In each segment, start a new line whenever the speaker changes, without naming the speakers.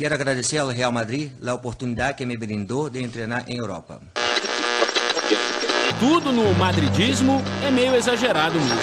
Quero agradecer ao Real Madrid a oportunidade que me brindou de treinar em Europa.
Tudo no madridismo é meio exagerado mesmo.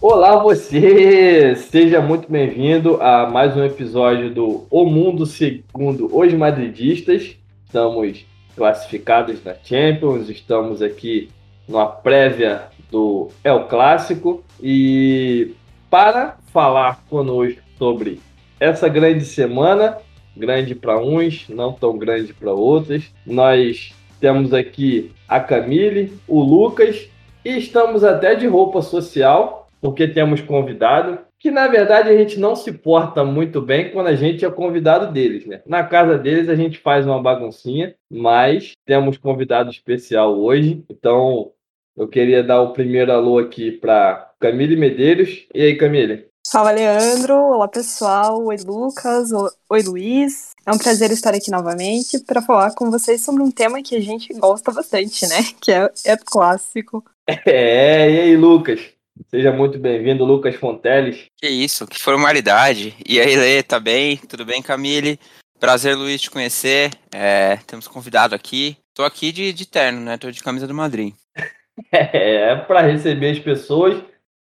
Olá você! Seja muito bem-vindo a mais um episódio do O Mundo Segundo os Madridistas. Estamos classificados na Champions, estamos aqui numa prévia do El Clássico e para falar conosco sobre essa grande semana, grande para uns, não tão grande para outros, nós temos aqui a Camille, o Lucas e estamos até de roupa social porque temos convidado, que na verdade a gente não se porta muito bem quando a gente é convidado deles, né? Na casa deles a gente faz uma baguncinha, mas temos convidado especial hoje, então eu queria dar o primeiro alô aqui para Camille Medeiros. E aí, Camille?
Fala, Leandro. Olá, pessoal. Oi, Lucas. Oi, Luiz. É um prazer estar aqui novamente para falar com vocês sobre um tema que a gente gosta bastante, né? Que é, é clássico.
É, e aí, Lucas? Seja muito bem-vindo, Lucas Fonteles.
Que isso, que formalidade. E aí, Lê, tá bem? Tudo bem, Camille? Prazer, Luiz, te conhecer. É, temos convidado aqui. Tô aqui de, de terno, né? Tô de camisa do Madrid.
É, é para receber as pessoas.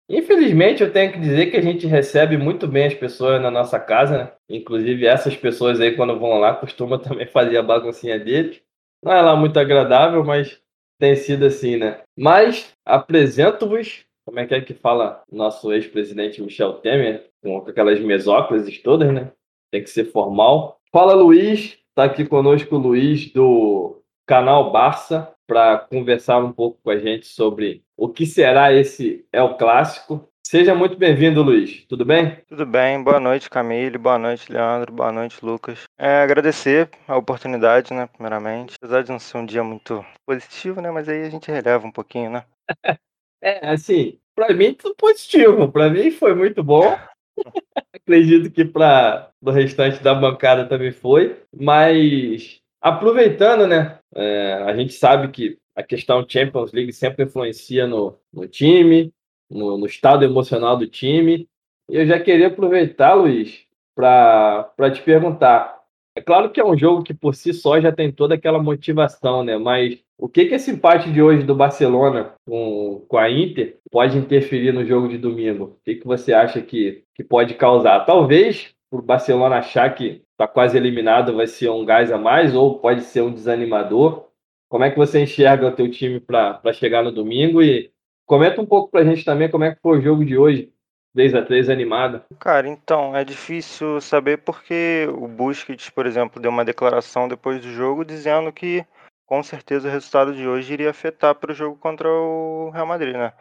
Infelizmente, eu tenho que dizer que a gente recebe muito bem as pessoas na nossa casa, né? Inclusive, essas pessoas aí, quando vão lá, costumam também fazer a baguncinha deles. Não é lá muito agradável, mas tem sido assim, né? Mas apresento-vos como é que é que fala nosso ex-presidente Michel Temer, com aquelas mesócrases todas, né? Tem que ser formal. Fala Luiz, tá aqui conosco o Luiz do canal Barça para conversar um pouco com a gente sobre o que será esse É o Clássico. Seja muito bem-vindo, Luiz. Tudo bem?
Tudo bem. Boa noite, Camille. Boa noite, Leandro. Boa noite, Lucas. É, agradecer a oportunidade, né, primeiramente. Apesar de não ser um dia muito positivo, né, mas aí a gente releva um pouquinho, né?
É, assim, para mim tudo positivo. Para mim foi muito bom. Acredito que para o restante da bancada também foi. Mas aproveitando, né? É, a gente sabe que a questão Champions League sempre influencia no, no time, no, no estado emocional do time. E eu já queria aproveitar, Luiz, para te perguntar. É claro que é um jogo que por si só já tem toda aquela motivação, né? Mas o que, que esse empate de hoje do Barcelona com, com a Inter pode interferir no jogo de domingo? O que, que você acha que, que pode causar? Talvez o Barcelona achar que está quase eliminado vai ser um gás a mais ou pode ser um desanimador. Como é que você enxerga o teu time para chegar no domingo? E comenta um pouco para a gente também como é que foi o jogo de hoje. 3 a 3 animado.
Cara, então, é difícil saber porque o Busquets, por exemplo, deu uma declaração depois do jogo dizendo que com certeza o resultado de hoje iria afetar para o jogo contra o Real Madrid, né?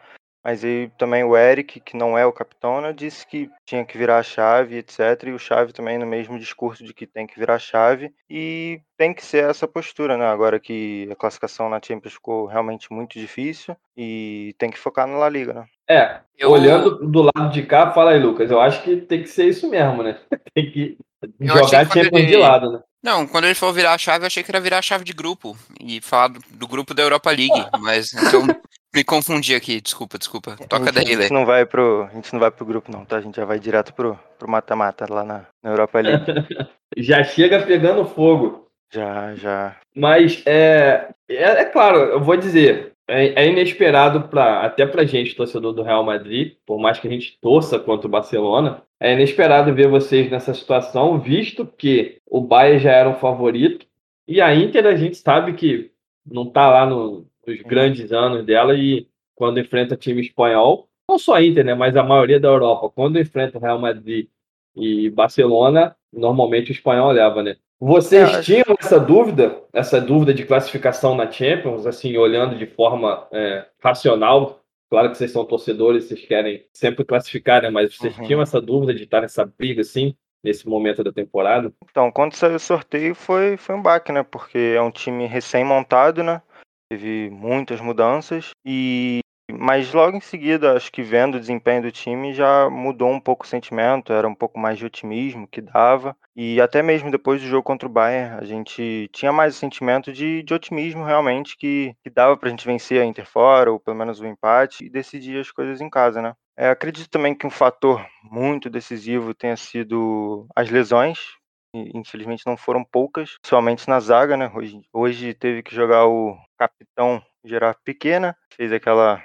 Mas aí também o Eric, que não é o capitão, né, disse que tinha que virar a chave, etc. E o Chave também no mesmo discurso de que tem que virar a chave. E tem que ser essa postura, né? Agora que a classificação na Champions ficou realmente muito difícil e tem que focar na La Liga, né?
É, eu... olhando do lado de cá, fala aí, Lucas, eu acho que tem que ser isso mesmo, né? tem que eu jogar Champions ele... de lado, né?
Não, quando ele falou virar a chave, eu achei que era virar a chave de grupo e falar do, do grupo da Europa League, mas então me confundi aqui, desculpa, desculpa. Toca daí,
Lê. A gente não vai pro, a gente não vai pro grupo não, tá? A gente já vai direto pro pro mata-mata lá na, na Europa League.
já chega pegando fogo.
Já, já.
Mas é, é, é claro, eu vou dizer, é, é inesperado para até pra gente, torcedor do Real Madrid, por mais que a gente torça contra o Barcelona, é inesperado ver vocês nessa situação, visto que o Bayern já era um favorito e a Inter a gente sabe que não está lá no, nos grandes anos dela e quando enfrenta time espanhol, não só a Inter, né, mas a maioria da Europa, quando enfrenta o Real Madrid e Barcelona, normalmente o espanhol leva, né? Vocês é, tinham essa dúvida, essa dúvida de classificação na Champions, assim, olhando de forma é, racional? Claro que vocês são torcedores, vocês querem sempre classificar, né? Mas vocês uhum. tinham essa dúvida de estar nessa briga, assim, nesse momento da temporada?
Então, quando saiu o sorteio foi, foi um baque, né? Porque é um time recém-montado, né? Teve muitas mudanças e Mas logo em seguida, acho que vendo o desempenho do time já mudou um pouco o sentimento, era um pouco mais de otimismo que dava. E até mesmo depois do jogo contra o Bayern, a gente tinha mais o sentimento de, de otimismo realmente que, que dava pra gente vencer a Inter fora, ou pelo menos o empate, e decidir as coisas em casa, né? É, acredito também que um fator muito decisivo tenha sido as lesões, infelizmente não foram poucas, somente na zaga, né? Hoje, hoje teve que jogar o capitão Gerard Pequena, fez aquela.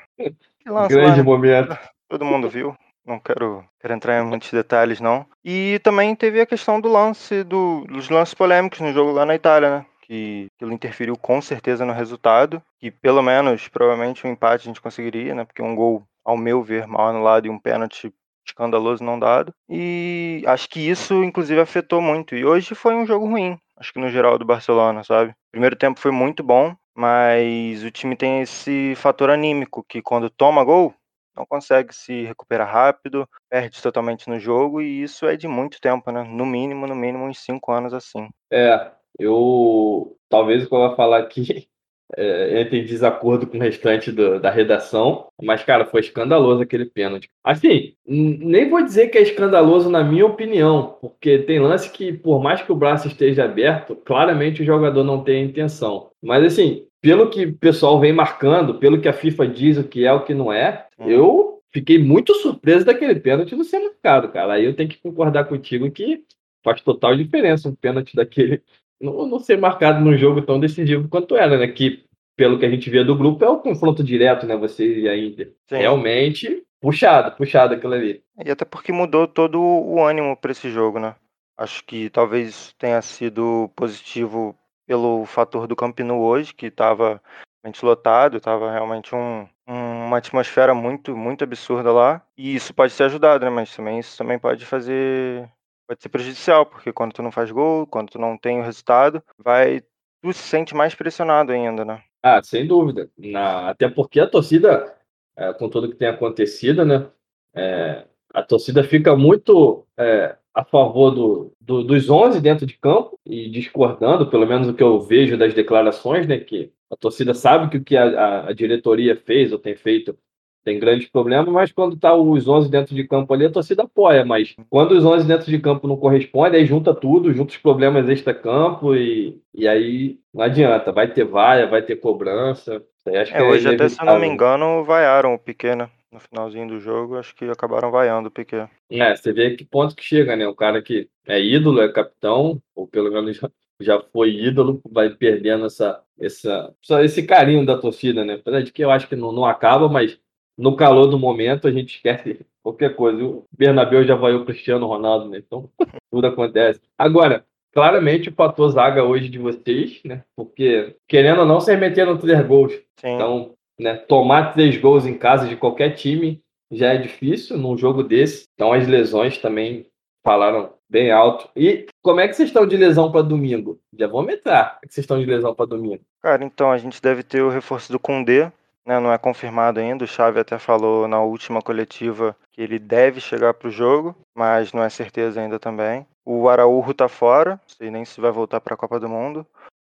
Grande lá, momento.
Todo mundo viu. Não quero, quero entrar em muitos detalhes, não. E também teve a questão do lance, do, dos lances polêmicos no jogo lá na Itália, né? Que aquilo interferiu com certeza no resultado. Que pelo menos, provavelmente, um empate a gente conseguiria, né? Porque um gol, ao meu ver, mal anulado e um pênalti escandaloso não dado. E acho que isso, inclusive, afetou muito. E hoje foi um jogo ruim, acho que no geral do Barcelona, sabe? Primeiro tempo foi muito bom, mas o time tem esse fator anímico que quando toma gol, não consegue se recuperar rápido, perde totalmente no jogo e isso é de muito tempo, né? No mínimo, no mínimo uns cinco anos assim.
É, eu talvez o que eu vou falar aqui é, entre em desacordo com o restante do, da redação, mas, cara, foi escandaloso aquele pênalti. Assim, nem vou dizer que é escandaloso na minha opinião, porque tem lance que, por mais que o braço esteja aberto, claramente o jogador não tem a intenção. Mas, assim, pelo que o pessoal vem marcando, pelo que a FIFA diz o que é o que não é, hum. eu fiquei muito surpreso daquele pênalti não ser marcado, cara. Aí eu tenho que concordar contigo que faz total diferença um pênalti daquele não, não ser marcado num jogo tão decisivo quanto era, né? Que, pelo que a gente vê do grupo, é o confronto direto, né? Vocês e a Inter. Sim. Realmente puxado, puxado aquilo ali.
E até porque mudou todo o ânimo para esse jogo, né? Acho que talvez tenha sido positivo pelo fator do Camp Nou hoje, que estava realmente lotado, estava realmente um, um, uma atmosfera muito, muito absurda lá. E isso pode ter ajudado, né? Mas também isso também pode fazer pode ser prejudicial, porque quando tu não faz gol, quando tu não tem o resultado, vai tu se sente mais pressionado ainda, né?
Ah, sem dúvida. Na, até porque a torcida, é, com tudo que tem acontecido, né? É, a torcida fica muito é, a favor do, do, dos 11 dentro de campo e discordando, pelo menos o que eu vejo das declarações, né? Que a torcida sabe que o que a, a, diretoria fez ou tem feito tem grandes problemas, mas quando tá os 11 dentro de campo ali, a torcida apoia. Mas quando os 11 dentro de campo não correspondem, aí junta tudo, junta os problemas extra-campo e, e aí não adianta. Vai ter vaia, vai ter cobrança.
Acho é, hoje, é até se eu não me engano, vaiaram o Piquet, né? No finalzinho do jogo, acho que acabaram vaiando o Piquet.
É, você vê que ponto que chega, né? O cara que é ídolo, é capitão, ou pelo menos já foi ídolo, vai perdendo essa, essa, esse carinho da torcida, né? Apesar de que eu acho que não, não acaba, mas no calor do momento a gente esquece qualquer coisa. O Bernabéu já vai o Cristiano Ronaldo, né? Então tudo acontece. Agora, claramente o fator zaga hoje de vocês, né? Porque, querendo ou não, vocês meteram três gols. Sim. Então, né, tomar três gols em casa de qualquer time já é difícil num jogo desse. Então as lesões também falaram bem alto. E como é que vocês estão de lesão para domingo? Já vamos entrar. Como é que vocês estão de lesão para domingo?
Cara, então a gente deve ter o reforço do Condé, né, não é confirmado ainda. O Xavi até falou na última coletiva que ele deve chegar para o jogo, mas não é certeza ainda também. O Araújo está fora, não sei nem se vai voltar para a Copa do Mundo.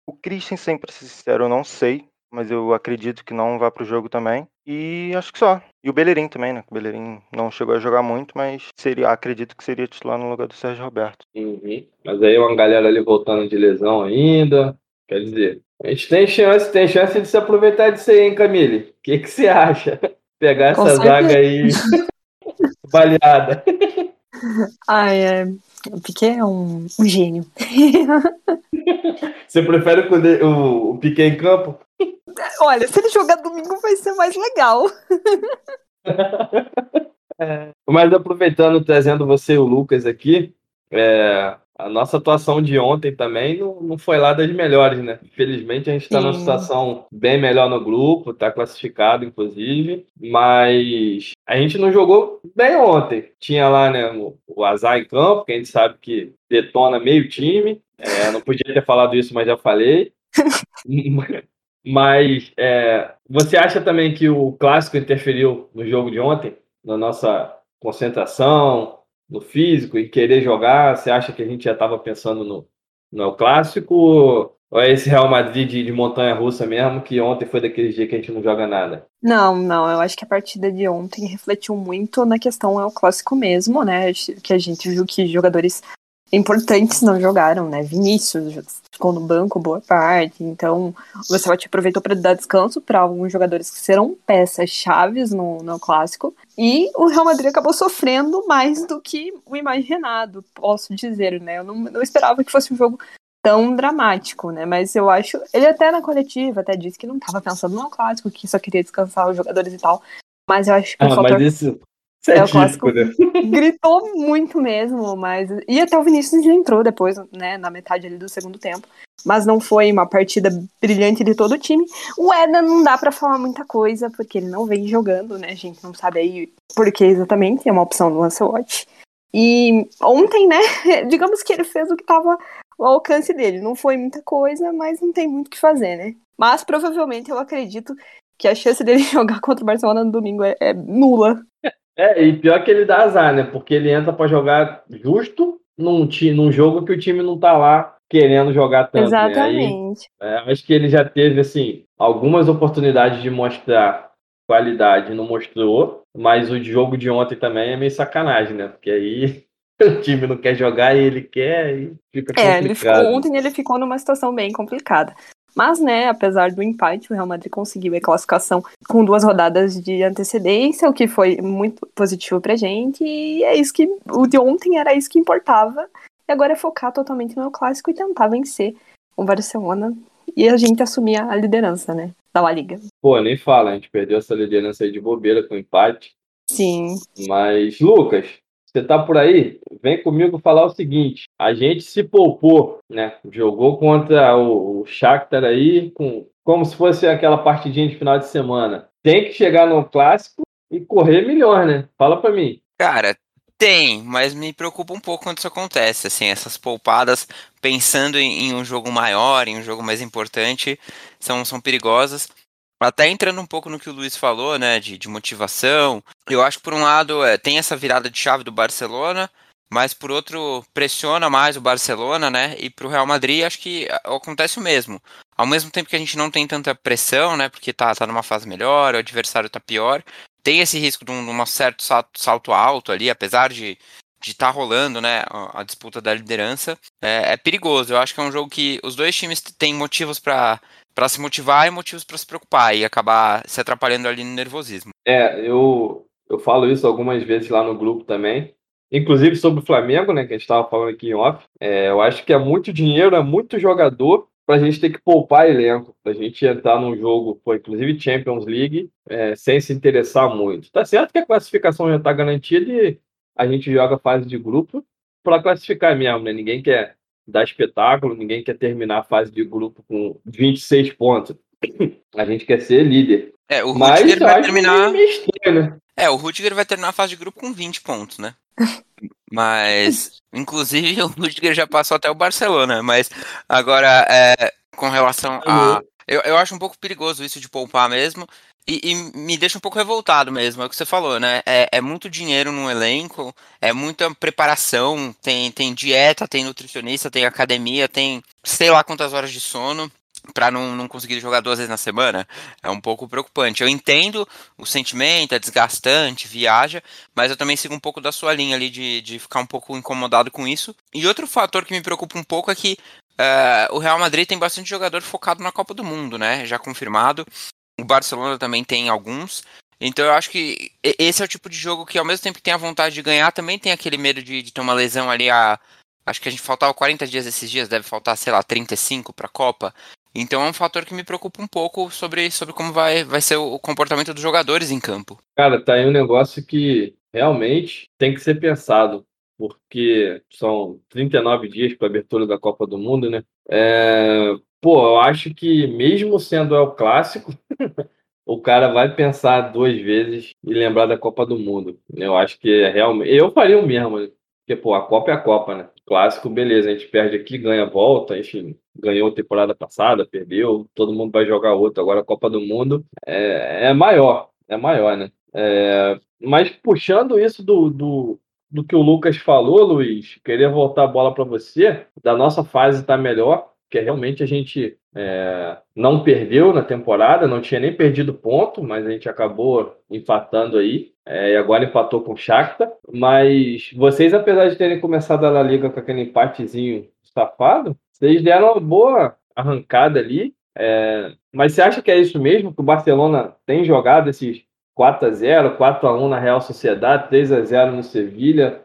O Christensen, para ser sincero, eu não sei, mas eu acredito que não vá para o jogo também. E acho que só. E o Bellerin também, né? O Bellerin não chegou a jogar muito, mas seria, acredito que seria titular no lugar do Sérgio Roberto.
Uhum. Mas aí uma galera ali voltando de lesão ainda. Quer dizer, a gente tem chance, tem chance de se aproveitar disso aí, hein, Camille? O que, que você acha? Pegar essa zaga aí baleada.
Ai, é. O Piquet é um, um gênio.
Você prefere o, o, o Piquet em campo?
Olha, se ele jogar domingo vai ser mais legal.
É. Mas aproveitando, trazendo você e o Lucas aqui, é, a nossa atuação de ontem também não, não foi lá das melhores, né? Infelizmente a gente está numa situação bem melhor no grupo, está classificado, inclusive, mas a gente não jogou bem ontem. Tinha lá, né, o, o Azar em campo, que a gente sabe que detona meio time. É, não podia ter falado isso, mas já falei. mas é, você acha também que o clássico interferiu no jogo de ontem, na nossa concentração, no físico e querer jogar? Você acha que a gente já estava pensando no, no Clássico? Ou é esse Real Madrid de, de montanha russa mesmo, que ontem foi daquele dia que a gente não joga nada?
Não, não, eu acho que a partida de ontem refletiu muito na questão é o clássico mesmo, né? Que a gente viu que jogadores importantes não jogaram, né? Vinícius ficou no banco boa parte, então o Ancelotti aproveitou para dar descanso para alguns jogadores que serão peças chaves no, no clássico e o Real Madrid acabou sofrendo mais do que o imaginado, posso dizer, né? Eu não, não esperava que fosse um jogo tão dramático, né? Mas eu acho. Ele até na coletiva até disse que não estava pensando no clássico, que só queria descansar os jogadores e tal. Mas eu acho que
ah,
o fator.
Mas isso é,
é o clássico. Né? Gritou muito mesmo, mas. E até o Vinícius entrou depois, né? Na metade ali do segundo tempo. Mas não foi uma partida brilhante de todo o time. O Eda não dá para falar muita coisa, porque ele não vem jogando, né? A gente não sabe aí por que exatamente, é uma opção do Lancelot. E ontem, né, digamos que ele fez o que estava ao alcance dele. Não foi muita coisa, mas não tem muito o que fazer, né? Mas provavelmente eu acredito que a chance dele jogar contra o Barcelona no domingo é, é nula.
É, e pior que ele dá azar, né? Porque ele entra para jogar justo num, num jogo que o time não tá lá querendo jogar tanto.
Exatamente.
Né? Aí, é, acho que ele já teve, assim, algumas oportunidades de mostrar qualidade, não mostrou, mas o jogo de ontem também é meio sacanagem, né? Porque aí o time não quer jogar e ele quer e fica complicado.
É, ele ficou, ontem ele ficou numa situação bem complicada. Mas, né, apesar do empate, o Real Madrid conseguiu a classificação com duas rodadas de antecedência, o que foi muito positivo pra gente. E é isso que. O de ontem era isso que importava. E agora é focar totalmente no clássico e tentar vencer o Barcelona. E a gente assumir a liderança, né? Da La Liga.
Pô, nem fala, a gente perdeu essa liderança aí de bobeira com empate.
Sim.
Mas, Lucas, você tá por aí? Vem comigo falar o seguinte: a gente se poupou, né? Jogou contra o, Shakhtar aí, com, como se fosse aquela partidinha de final de semana. Tem que chegar no clássico e correr melhor, né? Fala para mim.
Cara, tem, mas me preocupa um pouco quando isso acontece, assim, essas poupadas pensando em, em, um jogo maior, em um jogo mais importante, são, são perigosas. Até entrando um pouco no que o Luiz falou, né, de, de motivação, eu acho que por um lado é, tem essa virada de chave do Barcelona, mas por outro pressiona mais o Barcelona, né, e para o Real Madrid acho que acontece o mesmo. Ao mesmo tempo que a gente não tem tanta pressão, né, porque tá, tá numa fase melhor, o adversário tá pior, tem esse risco de um, de um certo salto, salto alto ali, apesar de de estar tá rolando, né, a, disputa da liderança, é, é, perigoso. Eu acho que é um jogo que os dois times têm motivos para para se motivar e motivos para se preocupar e acabar se atrapalhando ali no nervosismo.
É, eu, eu falo isso algumas vezes lá no grupo também. Inclusive sobre o Flamengo, né, que a gente estava falando aqui em off. É, eu acho que é muito dinheiro, é muito jogador para a gente ter que poupar elenco, para a gente entrar num jogo, pô, inclusive Champions League, é, sem se interessar muito. Tá certo que a classificação já está garantida e a gente joga fase de grupo para classificar mesmo, né? Ninguém quer dar espetáculo, ninguém quer terminar a fase de grupo com 26 pontos. A gente quer ser líder.
É, o Rudiger vai terminar.
Estranho, né?
É, o Rudiger vai terminar a fase de grupo com 20 pontos, né? Mas, inclusive, o Rudiger já passou até o Barcelona. Mas agora, é, com relação a. Eu, eu acho um pouco perigoso isso de poupar mesmo. E, e, me deixa um pouco revoltado mesmo, é o que você falou, né? É, é, muito dinheiro no elenco, é muita preparação, tem, tem dieta, tem nutricionista, tem academia, tem sei lá quantas horas de sono para não, não conseguir jogar duas vezes na semana. É um pouco preocupante. Eu entendo o sentimento, é desgastante, viaja, mas eu também sigo um pouco da sua linha ali de, de ficar um pouco incomodado com isso. E outro fator que me preocupa um pouco é que Uh, o Real Madrid tem bastante jogador focado na Copa do Mundo, né? Já confirmado. O Barcelona também tem alguns. Então eu acho que esse é o tipo de jogo que, ao mesmo tempo que tem a vontade de ganhar, também tem aquele medo de, de ter uma lesão ali. A, acho que a gente faltava 40 dias esses dias, deve faltar, sei lá, 35 para a Copa. Então é um fator que me preocupa um pouco sobre, sobre como vai, vai ser o comportamento dos jogadores em campo.
Cara, tá aí um negócio que realmente tem que ser pensado, porque são 39 dias para a abertura da Copa do Mundo, né? É, pô, eu acho que mesmo sendo o clássico, o cara vai pensar duas vezes e lembrar da Copa do Mundo. Eu acho que é realmente. Eu faria o mesmo, porque, pô, a Copa é a Copa, né? Clássico, beleza, a gente perde aqui, ganha volta, enfim, ganhou temporada passada, perdeu, todo mundo vai jogar outro. Agora a Copa do Mundo é, é maior, é maior, né? É, mas puxando isso do, do, do que o Lucas falou, Luiz, queria voltar a bola para você. Da nossa fase está melhor, que realmente a gente é, não perdeu na temporada, não tinha nem perdido ponto, mas a gente acabou empatando aí. É, e agora empatou com o Shakhtar. Mas vocês, apesar de terem começado a Liga com aquele empatezinho safado, vocês deram uma boa arrancada ali. É, mas você acha que é isso mesmo? Que o Barcelona tem jogado esses 4 a 0 4 a 1 na Real Sociedade, 3 a 0 no Sevilha?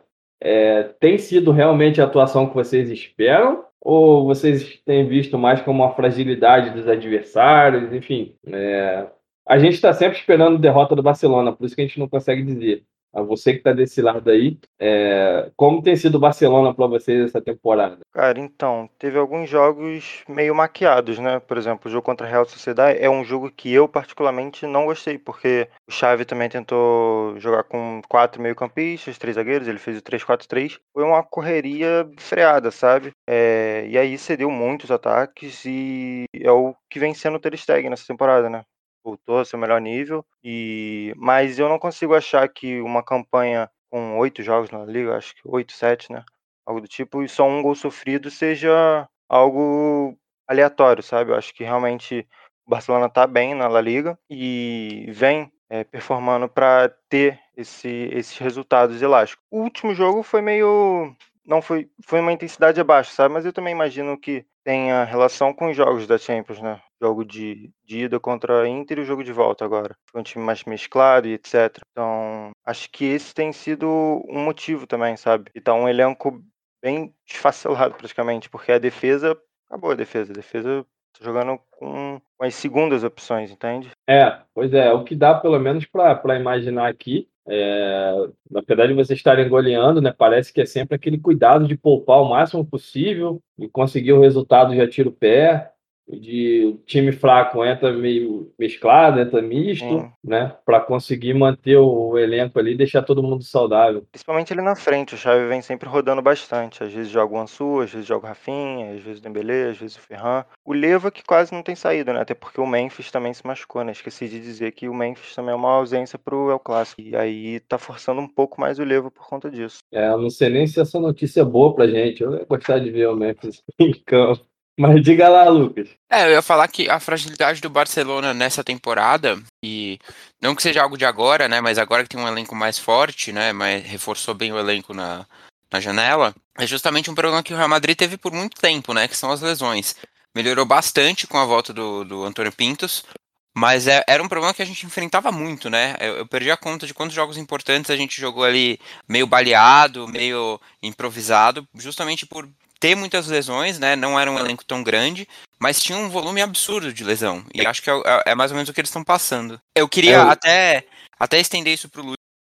Tem sido realmente a atuação que vocês esperam? Ou vocês têm visto mais como uma fragilidade dos adversários? Enfim, é, a gente está sempre esperando derrota do Barcelona, por isso que a gente não consegue dizer. A você que está desse lado aí, é... como tem sido o Barcelona para vocês essa temporada?
Cara, então, teve alguns jogos meio maquiados, né? Por exemplo, o jogo contra a Real Sociedade é um jogo que eu particularmente não gostei, porque o Xavi também tentou jogar com quatro meio-campistas, três zagueiros, ele fez o 3-4-3. Foi uma correria freada, sabe? É... E aí cedeu muitos ataques e é o que vem sendo o Ter Stegen nessa temporada, né? Voltou ao seu melhor nível. E mas eu não consigo achar que uma campanha com oito jogos na liga, acho que oito, sete, né? Algo do tipo, e só um gol sofrido seja algo aleatório, sabe? Eu acho que realmente o Barcelona tá bem na La Liga e vem é, performando para ter esse, esses resultados elásticos. O último jogo foi meio não foi foi uma intensidade abaixo, sabe? Mas eu também imagino que tenha relação com os jogos da Champions, né? Jogo de, de ida contra a Inter e o jogo de volta agora. Foi um time mais mesclado e etc. Então, acho que esse tem sido um motivo também, sabe? E tá um elenco bem desfacelado praticamente, porque a defesa acabou a defesa. A defesa tá jogando com, com as segundas opções, entende?
É, pois é, o que dá pelo menos para imaginar aqui é, na verdade, vocês estarem goleando, né? Parece que é sempre aquele cuidado de poupar o máximo possível e conseguir o resultado já tira o pé de time fraco entra meio mesclado, entra misto, Sim. né? Para conseguir manter o elenco ali e deixar todo mundo saudável.
Principalmente ali na frente, o Xavi vem sempre rodando bastante. Às vezes joga o Ansu, às vezes joga o Rafinha, às vezes o Dembélé, às vezes o Ferran. O Leva que quase não tem saído, né? Até porque o Memphis também se machucou, né? Esqueci de dizer que o Memphis também é uma ausência pro El Clássico. E aí tá forçando um pouco mais o Leva por conta disso.
É, eu não sei nem se essa notícia é boa pra gente. Eu ia gostar de ver o Memphis em campo. Mas diga lá, Lucas.
É, eu ia falar que a fragilidade do Barcelona nessa temporada, e não que seja algo de agora, né? Mas agora que tem um elenco mais forte, né? Mas reforçou bem o elenco na, na janela, é justamente um problema que o Real Madrid teve por muito tempo, né? Que são as lesões. Melhorou bastante com a volta do, do Antônio Pintos, mas é, era um problema que a gente enfrentava muito, né? Eu, eu, perdi a conta de quantos jogos importantes a gente jogou ali meio baleado, meio improvisado, justamente por ter muitas lesões, né? Não era um elenco tão grande, mas tinha um volume absurdo de lesão. E acho que é, é, é mais ou menos o que eles estão passando. Eu queria é, até, até estender isso pro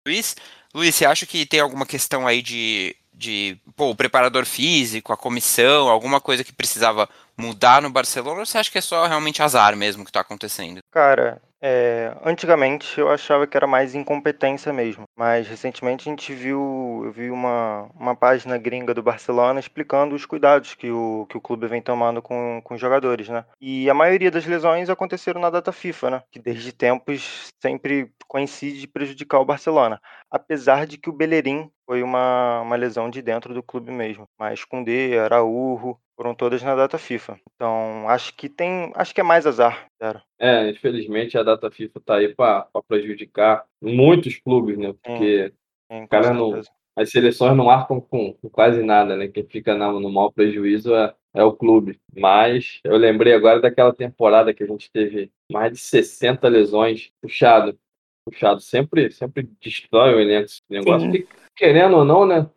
Luiz. Luiz, você acha que tem alguma questão aí de, de pô, o preparador físico, a comissão, alguma coisa que precisava mudar no Barcelona, ou você acha que é só realmente azar mesmo que está acontecendo?
Cara, é, antigamente eu achava que era mais incompetência mesmo, mas recentemente a gente viu, eu vi uma, uma página gringa do Barcelona explicando os cuidados que o, que o clube vem tomando com, com os jogadores, né? E a maioria das lesões aconteceram na data FIFA, né? Que desde tempos sempre coincide de prejudicar o Barcelona. Apesar de que o Bellerin foi uma, uma lesão de dentro do clube mesmo, mas Koundé, Araújo, foram todas na data FIFA. Então, acho que tem. Acho que é mais azar,
cara. É, infelizmente a data FIFA tá aí para prejudicar muitos clubes, né? Porque sim, sim, cara não, as seleções não marcam com, com, quase nada, né? Quem fica no, no maior prejuízo é, é o clube. Mas eu lembrei agora daquela temporada que a gente teve mais de 60 lesões puxado. Puxado sempre, sempre destrói o elenco esse negócio. Que, querendo ou não, né?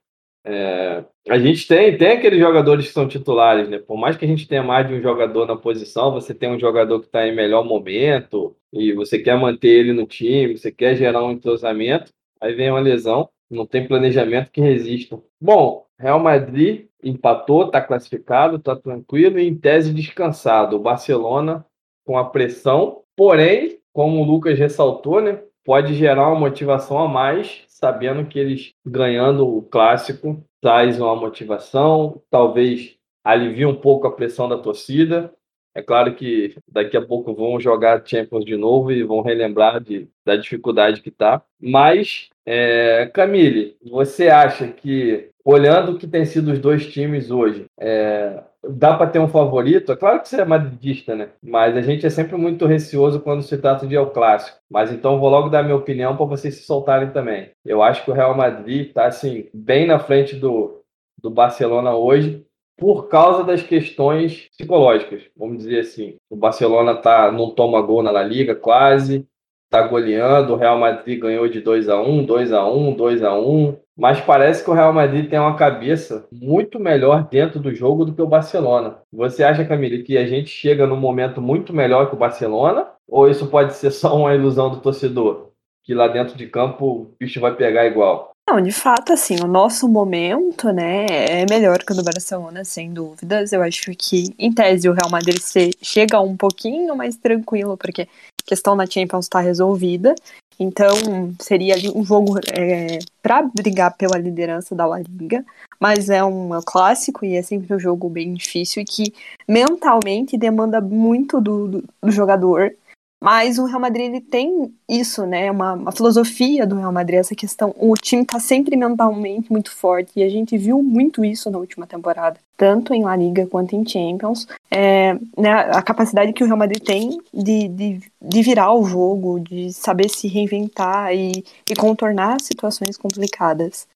É, a gente tem, tem aqueles jogadores que são titulares, né? Por mais que a gente tenha mais de um jogador na posição, você tem um jogador que está em melhor momento e você quer manter ele no time, você quer gerar um entrosamento, aí vem uma lesão, não tem planejamento que resista. Bom, Real Madrid empatou, está classificado, está tranquilo e em tese descansado. O Barcelona com a pressão, porém, como o Lucas ressaltou, né? Pode gerar uma motivação a mais sabendo que eles ganhando o clássico traz uma motivação, talvez alivie um pouco a pressão da torcida. É claro que daqui a pouco vão jogar Champions de novo e vão relembrar de, da dificuldade que está. Mas É, Camille, você acha que, olhando o que tem sido os dois times hoje, é, dá para ter um favorito? É claro que você é madridista, né? Mas a gente é sempre muito receoso quando se trata de El Clássico. Mas então vou logo dar minha opinião para vocês se soltarem também. Eu acho que o Real Madrid está assim, bem na frente do, do Barcelona hoje por causa das questões psicológicas, vamos dizer assim. O Barcelona tá, não toma gol na La Liga quase, está goleando, o Real Madrid ganhou de 2 a 1 2 a 1 2 a 1 mas parece que o Real Madrid tem uma cabeça muito melhor dentro do jogo do que o Barcelona. Você acha, Camille, que a gente chega num momento muito melhor que o Barcelona? Ou isso pode ser só uma ilusão do torcedor? Que lá dentro de campo o bicho vai pegar igual?
Não, de fato, assim, o nosso momento, né, é melhor que o do Barcelona, sem dúvidas. Eu acho que, em tese, o Real Madrid chega um pouquinho mais tranquilo, porque questão na Champions está resolvida. Então, seria um jogo é, para brigar pela liderança da La Liga, mas é um, clássico e é sempre um jogo bem difícil e que mentalmente demanda muito do, do jogador. Mas o Real Madrid ele tem isso, né? Uma, uma filosofia do Real Madrid, essa questão. O time está sempre mentalmente muito forte e a gente viu muito isso na última temporada, tanto em La Liga quanto em Champions. É, né, a capacidade que o Real Madrid tem de, de, de virar o jogo, de saber se reinventar e, e contornar situações complicadas.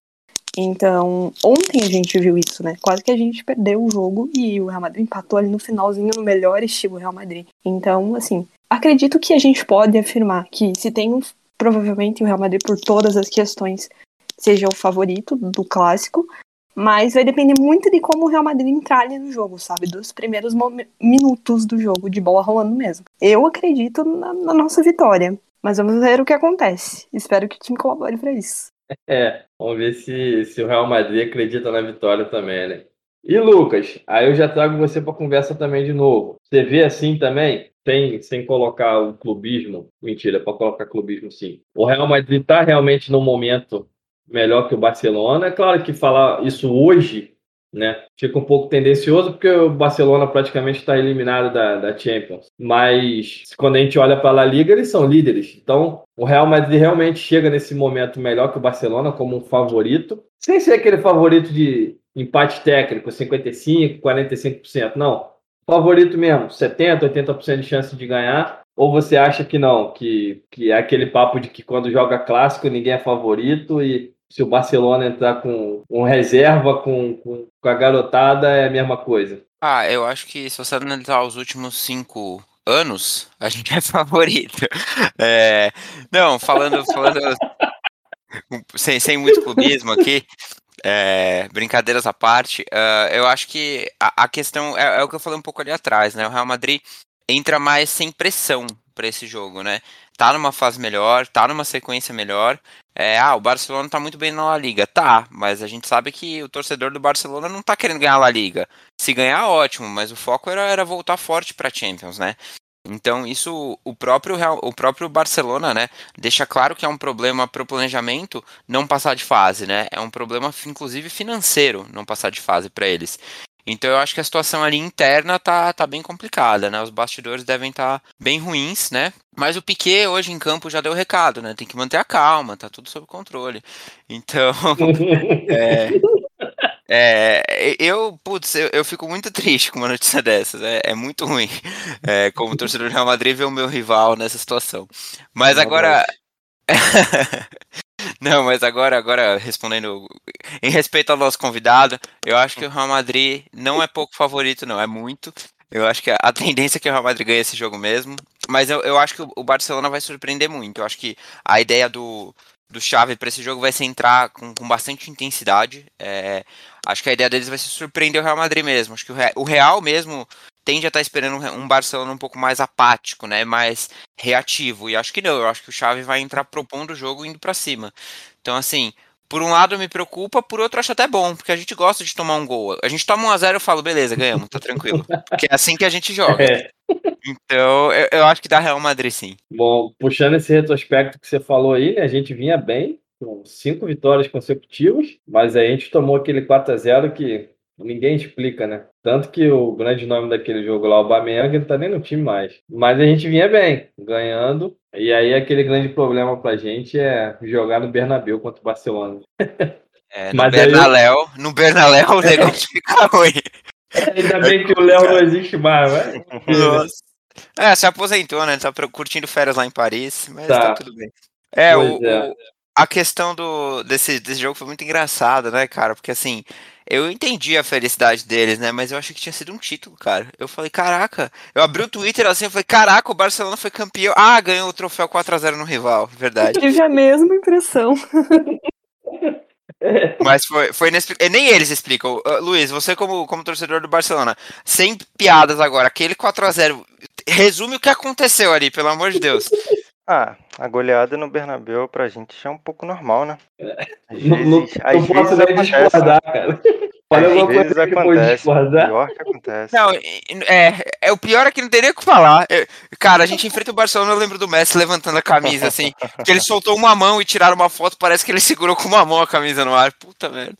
Então, ontem a gente viu isso, né? Quase que a gente perdeu o jogo e o Real Madrid empatou ali no finalzinho no melhor estilo Real Madrid. Então, assim, acredito que a gente pode afirmar que se tem um, provavelmente o Real Madrid por todas as questões seja o favorito do clássico, mas vai depender muito de como o Real Madrid entrar ali no jogo, sabe? Dos primeiros minutos do jogo, de bola rolando mesmo. Eu acredito na, na nossa vitória, mas vamos ver o que acontece. Espero que o time colabore para isso.
É, vamos ver se, se o Real Madrid acredita na vitória também, né? E Lucas, aí eu já trago você para conversa também de novo. Você vê assim também? Sem, sem colocar o clubismo, mentira, para colocar clubismo sim. O Real Madrid está realmente num momento melhor que o Barcelona. É claro que falar isso hoje, né, fica um pouco tendencioso, porque o Barcelona praticamente está eliminado da, da Champions. Mas quando a gente olha para a Liga, eles são líderes. Então, o Real Madrid realmente chega nesse momento melhor que o Barcelona, como um favorito, sem ser aquele favorito de empate técnico, 55%, 45%. Não favorito mesmo, 70%, 80% de chance de ganhar? Ou você acha que não, que, que é aquele papo de que quando joga clássico ninguém é favorito e se o Barcelona entrar com, com reserva, com, com, com a garotada, é a mesma coisa?
Ah, eu acho que se você analisar os últimos cinco anos, a gente é favorito. É, não, falando, falando sem, sem muito clubismo aqui, é, brincadeiras à parte, uh, eu acho que a, a questão é, é, o que eu falei um pouco ali atrás, né? O Real Madrid entra mais sem pressão para esse jogo, né? Tá numa fase melhor, tá numa sequência melhor. É, ah, o Barcelona tá muito bem na La Liga. Tá, mas a gente sabe que o torcedor do Barcelona não tá querendo ganhar a La Liga. Se ganhar, ótimo, mas o foco era, era voltar forte pra Champions, né? Então, isso o próprio, Real, o próprio Barcelona, né, deixa claro que é um problema para o planejamento não passar de fase, né? É um problema, inclusive, financeiro não passar de fase para eles. Então eu acho que a situação ali interna tá, tá bem complicada, né? Os bastidores devem estar tá bem ruins, né? Mas o Piquet hoje em campo já deu recado, né? Tem que manter a calma, tá tudo sob controle. Então, é, é, eu, putz, eu, eu, fico muito triste com uma notícia dessas. É, é muito ruim. É, como torcedor do Real Madrid, ver o meu rival nessa situação. Mas agora. Não, mas agora, agora respondendo em respeito ao nosso convidado, eu acho que o Real Madrid não é pouco favorito, não, é muito. Eu acho que a tendência é que o Real Madrid ganhe esse jogo mesmo. Mas eu, eu acho que o Barcelona vai surpreender muito. Eu acho que a ideia do, do Xavi para esse jogo vai ser entrar com, com bastante intensidade. É, acho que a ideia deles vai ser surpreender o Real Madrid mesmo. Acho que o Real mesmo tende a estar tá esperando um Barcelona um pouco mais apático, né? Mais reativo. E acho que não. Eu acho que o Xavi vai entrar propondo o jogo indo para cima. Então, assim, por um lado me preocupa, por outro acho até bom, porque a gente gosta de tomar um gol. A gente toma um a zero e falo, beleza, ganhamos, tá tranquilo. Porque é assim que a gente joga. É. Então, eu, eu, acho que dá Real Madrid sim.
Bom, puxando esse retrospecto que você falou aí, né, a gente vinha bem, com cinco vitórias consecutivas, mas aí a gente tomou aquele 4 a 0 que ninguém explica, né? Tanto que o grande nome daquele jogo lá, o Bameyang, não tá nem no time mais. Mas a gente vinha bem, ganhando. E aí aquele grande problema pra gente é jogar no Bernabéu contra o Barcelona.
É, no Bernaléu, aí... no Bernabéu o negócio fica ruim.
Ainda bem que o Léo não existe mais, né?
Nossa. É, se aposentou, né? Tá curtindo férias lá em Paris, mas tá, tá tudo bem. É, o, é. o, a questão do, desse, desse jogo foi muito engraçada, né, cara? Porque assim, eu entendi a felicidade deles, né? Mas eu achei que tinha sido um título, cara. Eu falei, caraca. Eu abri o Twitter assim, eu falei, caraca, o Barcelona foi campeão. Ah, ganhou o troféu 4x0 no rival, verdade.
Eu tive a mesma impressão.
Mas foi, foi inexplicável. Nem eles explicam. Uh, Luiz, você como, como torcedor do Barcelona, sem piadas agora, aquele 4x0, resume o que aconteceu ali, pelo amor de Deus.
Ah, a goleada no Bernabéu pra gente já é um pouco normal, né?
Às não, vezes, não, às não posso nem discordar, cara.
Olha às vezes acontece, pior que acontece.
Não, é, é, o pior é que não teria o que falar. Eu, cara, a gente enfrenta o Barcelona, eu lembro do Messi levantando a camisa, assim, que ele soltou uma mão e tiraram uma foto, parece que ele segurou com uma mão a camisa no ar. Puta merda.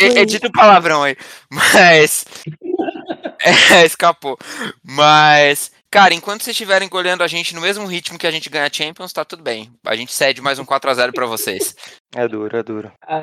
É,
é, é dito palavrão aí, mas... é, escapou. Mas... Cara, enquanto vocês estiverem goleando a gente no mesmo ritmo que a gente ganha Champions, tá tudo bem. A gente cede mais um 4x0 para vocês.
É duro, é duro.
Ah,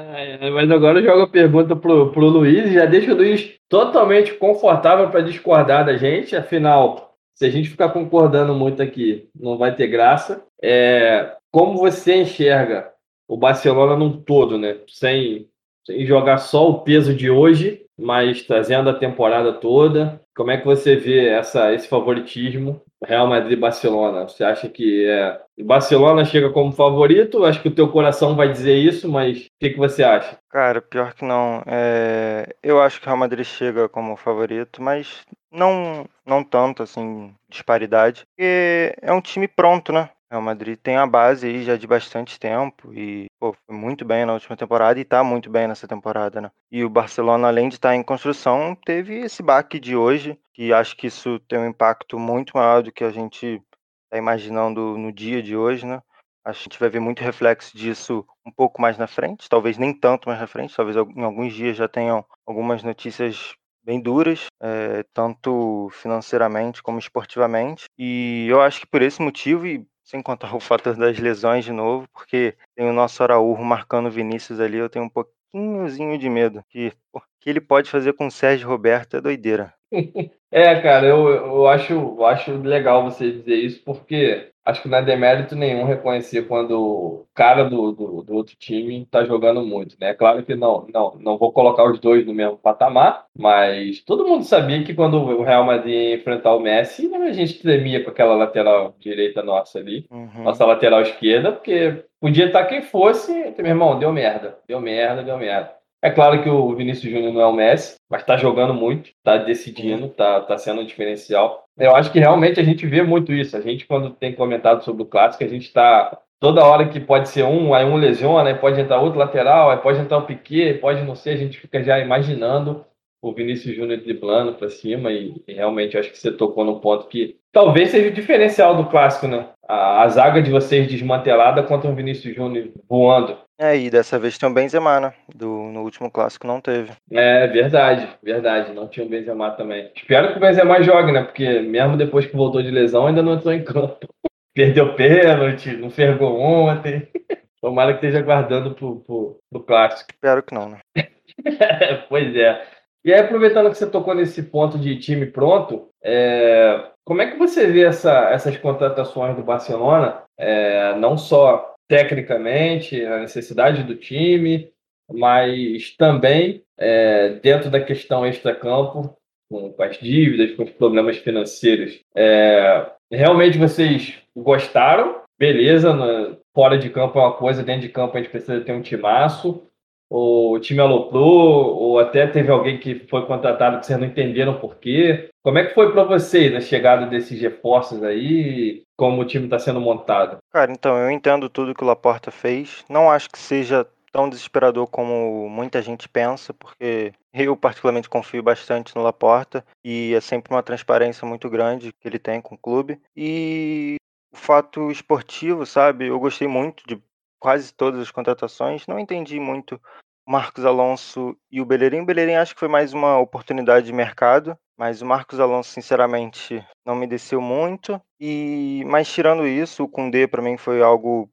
mas agora eu jogo a pergunta pro, pro Luiz e já deixa o Luiz totalmente confortável para discordar da gente. Afinal, se a gente ficar concordando muito aqui, não vai ter graça. É, como você enxerga o Barcelona num todo, né? Sem, sem jogar só o peso de hoje, mas trazendo a temporada toda. Como é que você vê essa, esse favoritismo Real Madrid-Barcelona? Você acha que é... Barcelona chega como favorito? Acho que o teu coração vai dizer isso, mas o que, que você acha?
Cara, pior que não. É... Eu acho que o Real Madrid chega como favorito, mas não, não tanto assim, disparidade. Porque é um time pronto, né? Real Madrid tem a base aí já de bastante tempo e pô, foi muito bem na última temporada e está muito bem nessa temporada, né? E o Barcelona, além de estar tá em construção, teve esse baque de hoje, que acho que isso tem um impacto muito maior do que a gente está imaginando no dia de hoje, né? A gente vai ver muito reflexo disso um pouco mais na frente, talvez nem tanto mais na frente, talvez em alguns dias já tenham algumas notícias bem duras, é, tanto financeiramente como esportivamente. E eu acho que por esse motivo, e sem contar o fator das lesões de novo, porque tem o nosso Araújo marcando Vinícius ali, eu tenho um pouquinhozinho de medo. Que o que ele pode fazer com o Sérgio Roberto é doideira.
É, cara, eu, eu, acho, eu acho legal você dizer isso, porque acho que não é demérito nenhum reconhecer quando o cara do, do, do, outro time tá jogando muito, né? Claro que não, não, não vou colocar os dois no mesmo patamar, mas todo mundo sabia que quando o Real Madrid enfrentar o Messi, a gente tremia com aquela lateral direita nossa ali, uhum. nossa lateral esquerda, porque podia estar quem fosse, meu irmão, deu merda, deu merda, deu merda. É claro que o Vinícius Júnior não é o Messi, mas está jogando muito, está decidindo, está tá sendo um diferencial. Eu acho que realmente a gente vê muito isso. A gente, quando tem comentado sobre o clássico, a gente está toda hora que pode ser um, aí um lesiona, aí pode entrar outro lateral, aí pode entrar o um Piquet, pode não ser, a gente fica já imaginando o Vinícius Júnior driblando para cima e, e, realmente acho que você tocou no ponto que talvez seja o diferencial do clássico, né? A, a zaga de vocês desmantelada contra o Vinícius Júnior voando.
É, e dessa vez tem o Benzema, né? Do, no último clássico não teve.
É, verdade, verdade. Não tinha o Benzema também. Espero que o Benzema jogue, né? Porque mesmo depois que voltou de lesão, ainda não entrou em campo. Perdeu pênalti, não fergou ontem. Tomara que esteja guardando pro, pro, pro clássico.
Espero que não, né?
pois é. E aí, aproveitando que você tocou nesse ponto de time pronto, é... como é que você vê essa, essas contratações do Barcelona? É... Não só tecnicamente, a necessidade do time, mas também é, dentro da questão extra-campo, com, as dívidas, com os problemas financeiros. É, realmente vocês gostaram? Beleza, fora de campo é uma coisa, dentro de campo a gente precisa ter um timaço. O time aloprou, ou até teve alguém que foi contratado que vocês não entenderam por quê. Como é que foi para vocês a chegada desses reforços aí? Como o time está sendo montado?
Cara, então eu entendo tudo que o Laporta fez. Não acho que seja tão desesperador como muita gente pensa, porque eu particularmente confio bastante no Laporta e é sempre uma transparência muito grande que ele tem com o clube. E o fato esportivo, sabe? Eu gostei muito de quase todas as contratações. Não entendi muito Marcos Alonso e o Bellerin. O Bellerin acho que foi mais uma oportunidade de mercado, mas o Marcos Alonso, sinceramente, não me desceu muito. E Mas tirando isso, o Koundé para mim foi algo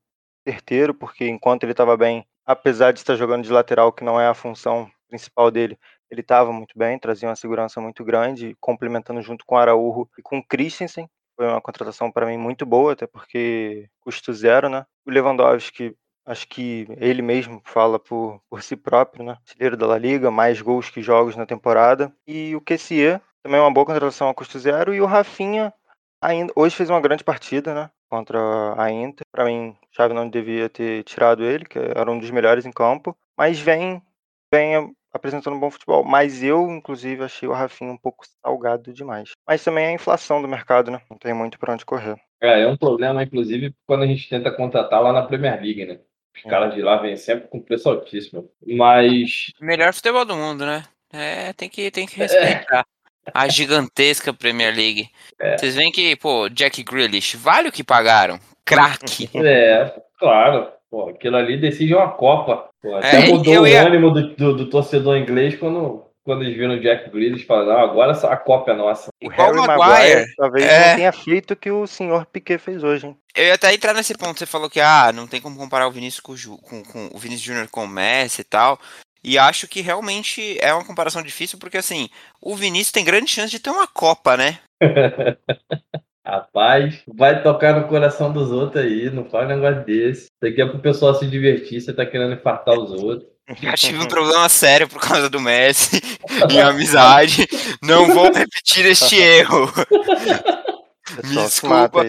certeiro, porque enquanto ele estava bem, apesar de estar jogando de lateral, que não é a função principal dele, ele estava muito bem, trazia uma segurança muito grande, complementando junto com Araújo e com Christensen. Foi uma contratação para mim muito boa, até porque custo zero, né? O Lewandowski, acho que ele mesmo fala por, por si próprio, né? Artilheiro da La Liga, mais gols que jogos na temporada. E o Kessier, também uma boa contratação a custo zero. E o Rafinha, ainda hoje fez uma grande partida, né? Contra a Inter. Para mim, Xavi não devia ter tirado ele, que era um dos melhores em campo. Mas vem, vem apresentando um bom futebol. Mas eu, inclusive, achei o Rafinha um pouco salgado demais. Mas também é a inflação do mercado, né? Não tem muito para onde correr.
É, é um problema, inclusive, quando a gente tenta contratar lá na Premier League, né? Os é. caras de lá vêm sempre com preço altíssimo. Mas.
Melhor futebol do mundo, né? É, tem que, tem que respeitar. É. A gigantesca Premier League. É. Vocês veem que, pô, Jack Grealish, vale o que pagaram? Craque.
É, claro. Pô, aquilo ali decide uma Copa. Pô, até é, mudou ia... o ânimo do, do, do, torcedor inglês quando, quando eles viram o Jack Grealish falaram, agora a Copa é nossa.
O Harry Maguire, Maguire talvez é... não tenha feito o que o senhor Piquet fez hoje, hein?
Eu ia até entrar nesse ponto, você falou que ah, não tem como comparar o Vinícius com, com, com o Vinícius Júnior com o Messi e tal. E acho que realmente é uma comparação difícil, porque assim, o Vinícius tem grande chance de ter uma Copa, né?
Rapaz, vai tocar no coração dos outros aí, não faz um negócio desse. Isso aqui é pro pessoal se divertir, você tá querendo infartar os outros.
Já tive um problema sério por causa do Messi e amizade. Não vou repetir este erro. Me desculpa,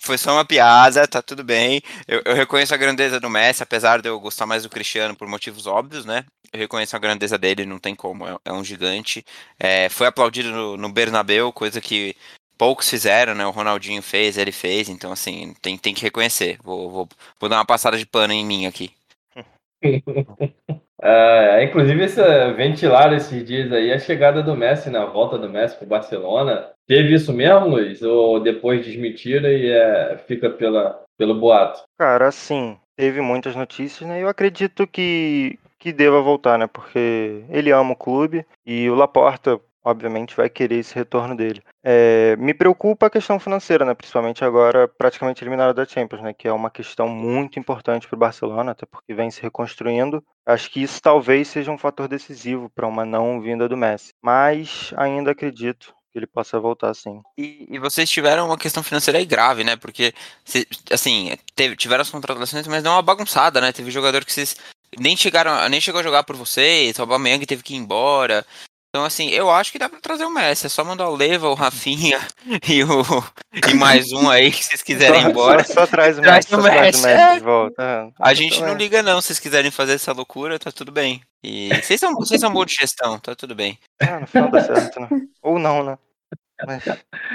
foi só uma piada, tá tudo bem. Eu, eu, reconheço a grandeza do Messi, apesar de eu gostar mais do Cristiano por motivos óbvios, né? Eu reconheço a grandeza dele, não tem como, é, é um gigante. É, foi aplaudido no, no Bernabeu, coisa que poucos fizeram, né? O Ronaldinho fez, ele fez, então assim, tem, tem que reconhecer. Vou, vou, vou dar uma passada de pano em mim aqui.
uh, inclusive, essa, ventilar esses dias aí a chegada do Messi, na volta do Messi para o Barcelona. Teve isso mesmo, Luiz? Ou depois desmentira e é, fica pela, pelo boato?
Cara, assim, teve muitas notícias, né? Eu acredito que, que deva voltar, né? Porque ele ama o clube e o Laporta obviamente vai querer esse retorno dele. É, me preocupa a questão financeira, né? Principalmente agora praticamente eliminado da Champions, né? Que é uma questão muito importante para o Barcelona, até porque vem se reconstruindo. Acho que isso talvez seja um fator decisivo para uma não vinda do Messi. Mas ainda acredito que ele possa voltar sim.
E, e, vocês tiveram uma questão financeira aí grave, né? Porque, assim, teve, tiveram as contratações, mas deu uma bagunçada, né? Teve jogador que vocês nem chegaram, nem chegou a jogar por vocês, o Aubameyang teve que ir embora. Então, assim, eu acho que dá pra trazer o Messi. É só mandar o Leva, o Rafinha e, o, e mais um aí que vocês quiserem ir embora.
Só, só traz o Messi, traz o Messi, Messi de volta. É,
a gente não liga, não. Se vocês quiserem fazer essa loucura, tá tudo bem. E vocês são, vocês são bons de gestão, tá tudo bem.
Ah, no final dá certo, né? Ou não, né?
Mas...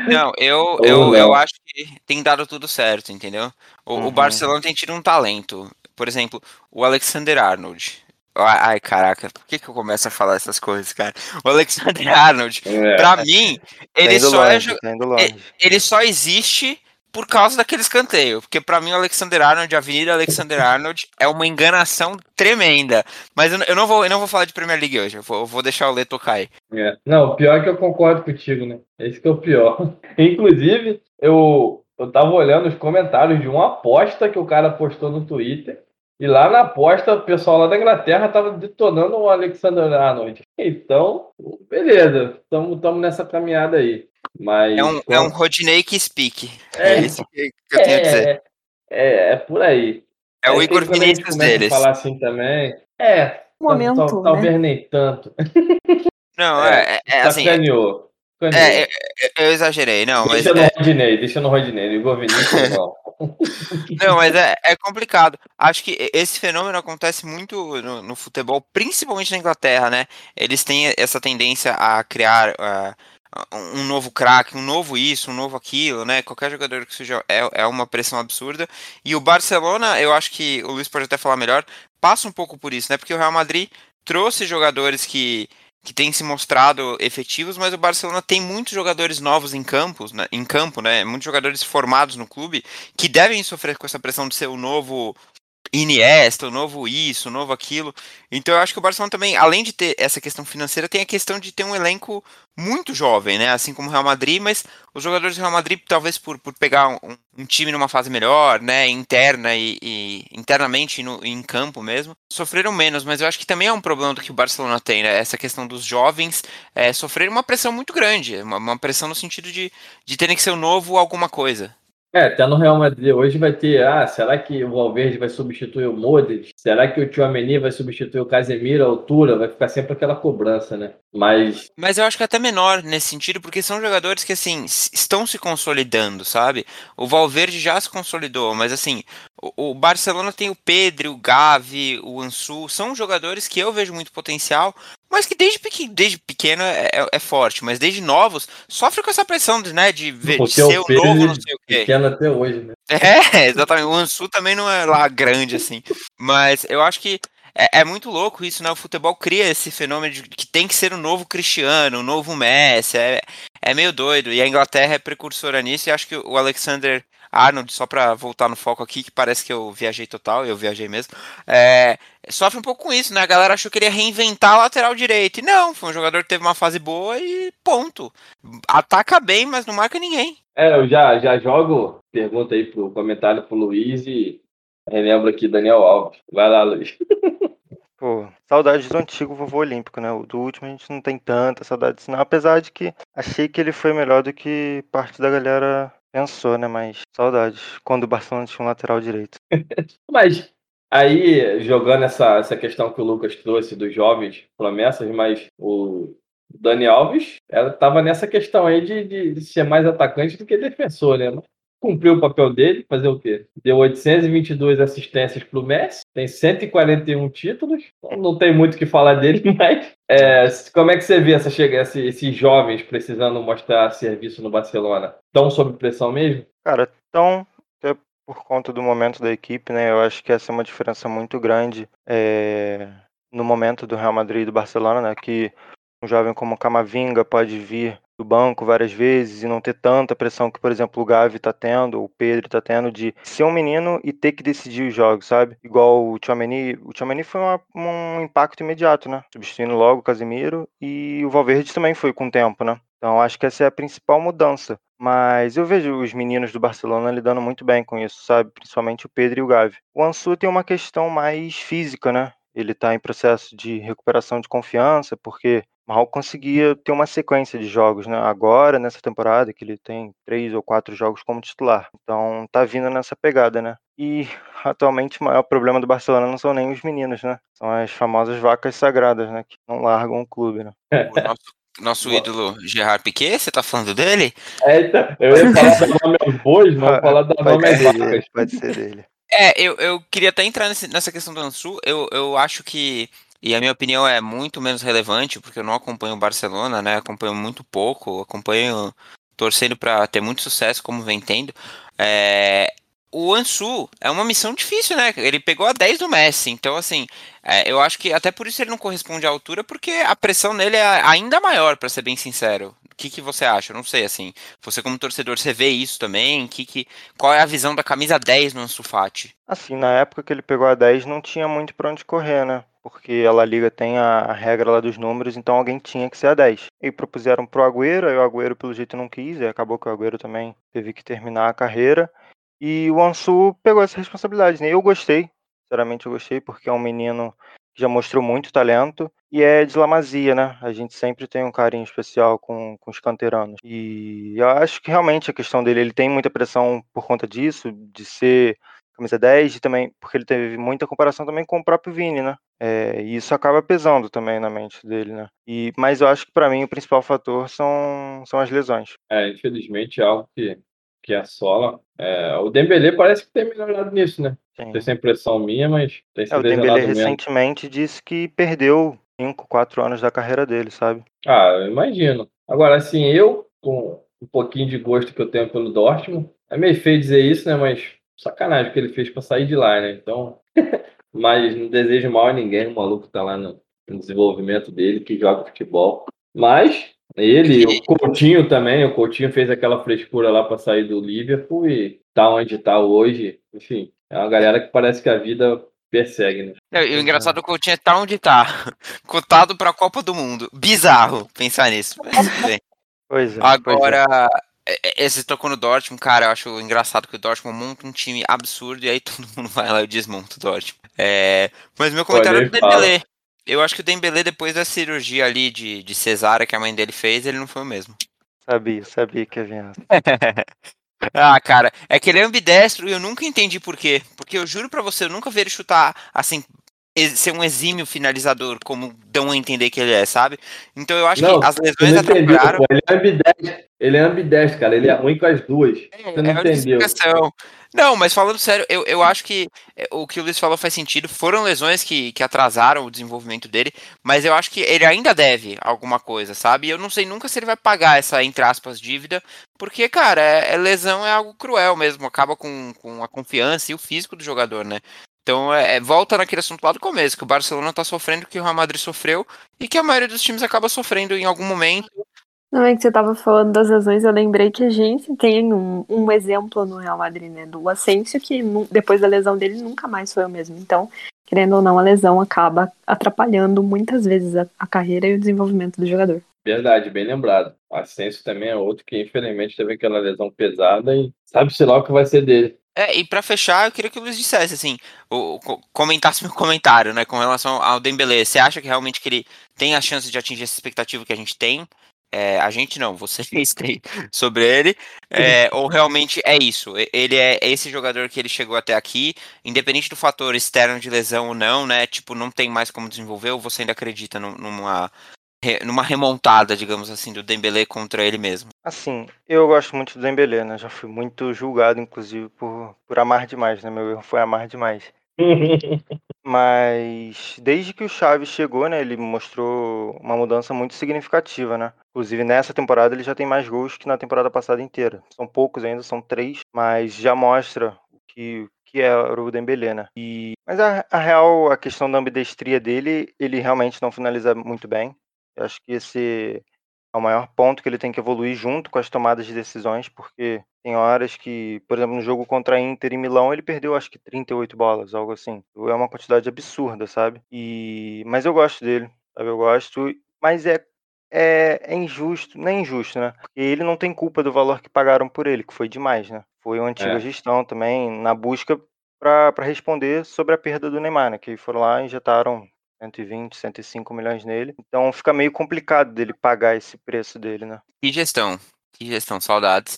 Não, eu, eu, eu acho que tem dado tudo certo, entendeu? O, uhum. o Barcelona tem tido um talento. Por exemplo, o Alexander Arnold. Ai, caraca, por que, que eu começo a falar essas coisas, cara? O Alexander Arnold, é. pra mim, ele só, é longe, é, ele só existe por causa daquele escanteio. Porque para mim o Alexander Arnold, a Avenida Alexander Arnold, é uma enganação tremenda. Mas eu, não, vou, eu não vou falar de Premier League hoje, eu vou, eu vou deixar o Lê tocar aí.
É. Não, o pior é que eu concordo contigo, né? Esse que é o pior. Inclusive, eu, eu tava olhando os comentários de uma aposta que o cara postou no Twitter. E lá na aposta, o pessoal lá da Inglaterra estava detonando o Alexander Arnold. Então, beleza, estamos nessa caminhada aí. Mas,
é um, é um Rodney que speak. É, é isso que eu tenho
é, a dizer. É, é, por aí.
É o Igor Vinícius deles.
falar assim também. É,
momento, tal,
tal, talvez né? nem tanto.
Não, é, é, é assim.
Sacaneou.
É, eu, eu, exagerei, não,
deixa
mas.
No é... Rodney, deixa no Rodney, Igor Vinícius não.
Não, mas é, é complicado. Acho que esse fenômeno acontece muito no, no, futebol, principalmente na Inglaterra, né? Eles têm essa tendência a criar uh, um novo craque, um novo isso, um novo aquilo, né? Qualquer jogador que seja é, é uma pressão absurda. E o Barcelona, eu acho que o Luiz pode até falar melhor, passa um pouco por isso, né? Porque o Real Madrid trouxe jogadores que que têm se mostrado efetivos, mas o Barcelona tem muitos jogadores novos em campos, né, em campo, né? Muitos jogadores formados no clube que devem sofrer com essa pressão de ser o novo Iniesta, o novo isso, o novo aquilo. Então eu acho que o Barcelona também, além de ter essa questão financeira, tem a questão de ter um elenco muito jovem, né? Assim como o Real Madrid, mas os jogadores do Real Madrid, talvez por, por pegar um, um time numa fase melhor, né? Interna e, e internamente no, em campo mesmo, sofreram menos. Mas eu acho que também é um problema do que o Barcelona tem, né? Essa questão dos jovens é, uma pressão muito grande, uma, uma pressão no sentido de, de terem que ser o novo alguma coisa.
É, até no Real Madrid hoje vai ter, ah, será que o Valverde vai substituir o Modric? Será que o Tchouameni vai substituir o Casemiro à altura? Vai ficar sempre aquela cobrança, né? Mas...
Mas eu acho que é até menor nesse sentido, porque são jogadores que, assim, estão se consolidando, sabe? O Valverde já se consolidou, mas, assim, o, o Barcelona tem o Pedro, o Gavi, o Ansu, são jogadores que eu vejo muito potencial, mas que desde, pequ desde pequeno é, é, é, forte, mas desde novos sofre com essa pressão, né? De, ver, de ser o novo, não sei o quê.
Pequeno até hoje, né?
É, exatamente. O Ansu também não é lá grande, assim. Mas eu acho que é, é, muito louco isso, né? O futebol cria esse fenômeno de que tem que ser o novo Cristiano, o novo Messi. É, é meio doido. E a Inglaterra é precursora nisso, e acho que o Alexander Arnold, só para voltar no foco aqui, que parece que eu viajei total, eu viajei mesmo, é, sofre um pouco com isso, né? A galera achou que ele ia reinventar a lateral direito. E não, foi um jogador que teve uma fase boa e ponto. Ataca bem, mas não marca ninguém.
É, eu já, já jogo pergunta aí pro comentário pro Luiz e relembro aqui Daniel Alves. Vai lá, Luiz.
Pô, saudades do antigo vovô olímpico, né? O do último a gente não tem tanta saudade não, apesar de que achei que ele foi melhor do que parte da galera Pensou, né? Mas saudades. Quando o Barcelona tinha um lateral direito.
mas aí, jogando essa, essa questão que o Lucas trouxe dos jovens promessas, mas o Dani Alves estava nessa questão aí de, de, de, ser mais atacante do que defensor, né? Cumpriu o papel dele, fazer o quê? Deu 822 assistências para o Messi, tem 141 títulos, não tem muito o que falar dele, mas é, como é que você vê essa chega, esses jovens precisando mostrar serviço no Barcelona? Estão sob pressão mesmo?
Cara, estão por conta do momento da equipe, né? Eu acho que essa é uma diferença muito grande é, no momento do Real Madrid e do Barcelona, né? Que um jovem como Camavinga pode vir do banco várias vezes e não ter tanta pressão que, por exemplo, o Gavi tá tendo, o Pedro tá tendo, de ser um menino e ter que decidir os jogos, sabe? Igual o Tchouameni. O Tchouameni foi uma, um impacto imediato, né? Substituindo logo o Casemiro e o Valverde também foi com o tempo, né? Então acho que essa é a principal mudança. Mas eu vejo os meninos do Barcelona lidando muito bem com isso, sabe? Principalmente o Pedro e o Gavi. O Ansu tem uma questão mais física, né? Ele está em processo de recuperação de confiança, porque mal conseguia ter uma sequência de jogos, né? Agora, nessa temporada, que ele tem três ou quatro jogos como titular. Então, tá vindo nessa pegada, né? E atualmente o maior problema do Barcelona não são nem os meninos, né? São as famosas vacas sagradas, né? Que não largam o clube, né?
O nosso, nosso ídolo Gerard Piquet, você tá falando dele?
É, então, eu ia falar da nome aos bois, mas falar da nome às vacas.
Pode ser dele.
É, eu, eu queria até entrar nesse, nessa questão do Ansu. Eu, eu acho que e a minha opinião é muito menos relevante, porque eu não acompanho o Barcelona, né? Acompanho muito pouco, acompanho torcendo para ter muito sucesso, como vem tendo. É, o Ansu é uma missão difícil, né? Ele pegou a 10 do Messi, então assim, é, eu acho que até por isso ele não corresponde à altura, porque a pressão nele é ainda maior, para ser bem sincero. O que, que você acha? Eu não sei, assim, você como torcedor, você vê isso também? Que, que, qual é a visão da camisa 10 no Ansu Fati?
Assim, na época que ele pegou a 10, não tinha muito para onde correr, né? Porque a La Liga tem a regra lá dos números, então alguém tinha que ser a 10. E propuseram pro Agüero, aí o Agüero pelo jeito não quis, e acabou que o Agüero também teve que terminar a carreira. E o Ansu pegou essa responsabilidade, né? Eu gostei, sinceramente eu gostei, porque é um menino que já mostrou muito talento e é de Lamazia, né? A gente sempre tem um carinho especial com, com os canteranos. E eu acho que realmente a questão dele, ele tem muita pressão por conta disso, de ser camisa 10 e também porque ele teve muita comparação também com o próprio Vini, né? É, e isso acaba pesando também na mente dele, né? E, mas eu acho que para mim o principal fator são, são as lesões.
É, infelizmente é algo que, que assola. É, o Dembele parece que tem melhorado nisso, né? Sim. Tem essa impressão minha, mas tem
é, O Dembele recentemente disse que perdeu 5, 4 anos da carreira dele, sabe?
Ah, eu imagino. Agora, assim, eu, com um pouquinho de gosto que eu tenho pelo Dortmund, é meio feio dizer isso, né? Mas sacanagem que ele fez para sair de lá, né? Então, mas não desejo mal a ninguém, o maluco tá lá no, no desenvolvimento dele, que joga futebol. Mas ele, o Coutinho também, o Coutinho fez aquela frescura lá para sair do Liverpool e tá onde tá hoje. Enfim, É uma galera que parece que a vida persegue, né?
É, e o engraçado é que o Coutinho tá onde tá. Cotado pra Copa do Mundo. Bizarro pensar nisso. Mas tudo bem.
Pois é. pois é.
Agora, é, é, esse tocou no Dortmund, cara, eu acho engraçado que o Dortmund monta um time absurdo e aí todo mundo vai lá e desmonta o Dortmund. É, mas meu comentário é do Dembélé. Eu acho que o Dembélé, depois da cirurgia ali de, de cesárea que a mãe dele fez, ele não foi o mesmo.
Sabia, sabia que ia vir.
ah, cara, é que ele é ambidestro e eu nunca entendi por quê. Porque eu juro pra você, eu nunca vi ele chutar assim ser um exímio finalizador, como dão a entender que ele é, sabe? Então eu acho
Não,
que as lesões atrapalharam.
Ele é ambidestro. Ele é ambidestro, cara. Ele é ruim com as duas. Você não
É
entendeu.
Não, mas falando sério, eu, eu acho que é, o que o Luiz falou faz sentido. Foram lesões que, que atrasaram o desenvolvimento dele, mas eu acho que ele ainda deve alguma coisa, sabe? Eu não sei nunca se ele vai pagar essa, entre aspas, dívida, porque, cara, é, é lesão é algo cruel mesmo, acaba com, com a confiança e o físico do jogador, né? Então, é, é, volta naquele assunto lá do começo, que o Barcelona tá sofrendo o que o Real Madrid sofreu e que a maioria dos times acaba sofrendo em algum momento.
Não é que você tava falando das lesões, eu lembrei que a gente tem um, um exemplo no Real Madrid, né? Do Asensio, que depois da lesão dele nunca mais foi o mesmo. Então, querendo ou não, a lesão acaba atrapalhando muitas vezes a, a carreira e o desenvolvimento do jogador.
Verdade, bem lembrado. O Ascenso também é outro que, infelizmente, teve aquela lesão pesada e sabe-se lá o que vai ser dele.
É, e pra fechar, eu queria que o Luiz dissesse, assim, o, co- comentasse meu comentário, né, com relação ao Dembélé. Você acha que realmente que ele tem a chance de atingir essa expectativa que a gente tem? É, a gente não, vocês têm sobre ele. É, ou realmente é isso? Ele é esse jogador que ele chegou até aqui, independente do fator externo de lesão ou não, né? Tipo, não tem mais como desenvolver, ou você ainda acredita num- numa, numa remontada, digamos assim, do Dembélé contra ele mesmo?
Assim, eu gosto muito do Dembélé, né? Já fui muito julgado, inclusive, por, por amar demais, né? Meu erro foi amar demais. Mas desde que o Chaves chegou, né, ele mostrou uma mudança muito significativa, né? Inclusive nessa temporada ele já tem mais gols que na temporada passada inteira. São poucos ainda, são três, mas já mostra o que, que é o Dembélé, né? E, mas a, a real, a questão da ambidestria dele, ele realmente não finaliza muito bem. Eu acho que esse é o maior ponto que ele tem que evoluir junto com as tomadas de decisões, porque tem horas que, por exemplo, no jogo contra a Inter e Milão, ele perdeu acho que 38 bolas, algo assim. É uma quantidade absurda, sabe? E mas eu gosto dele, sabe? Eu gosto, mas é é, é injusto, não é injusto, né? Porque ele não tem culpa do valor que pagaram por ele, que foi demais, né? Foi uma antiga
É.
gestão também na busca para responder sobre a perda do Neymar, né? Que foram lá e injetaram 120, 105 milhões nele. Então fica meio complicado dele pagar esse preço dele, né?
Que gestão, que gestão, saudades.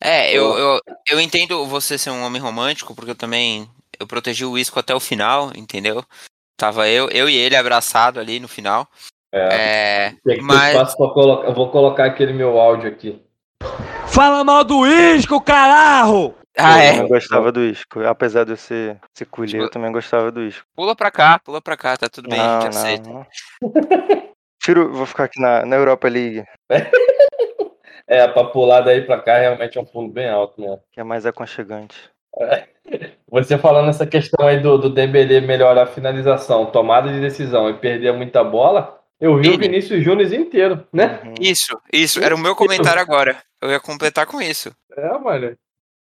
É, eu, eu, eu entendo você ser um homem romântico, porque eu também eu protegi o Isco até o final, entendeu? Tava eu, eu e ele abraçado ali no final.
É,
É, mas
colocar. Eu vou colocar aquele meu áudio aqui.
Fala mal do Isco, caralho!
Ah,
eu
é,
também gostava do Isco. Apesar de eu ser, ser culé,
Tipo-
eu também gostava do Isco.
pula pra cá, pula pra cá, tá tudo bem, a
Não,
gente aceita.
não, não. Tiro, vou ficar aqui na, na Europa League,
É, pra pular daí pra cá realmente é um pulo bem alto, né?
que é mais aconchegante.
Você falando essa questão aí do, do Dembélé melhorar a finalização, tomada de decisão e perder muita bola, eu vi o
Ele.
Vinícius Júnior inteiro, né?
Uhum.
Isso, isso, era o meu comentário agora. Eu ia completar com isso.
É, mano.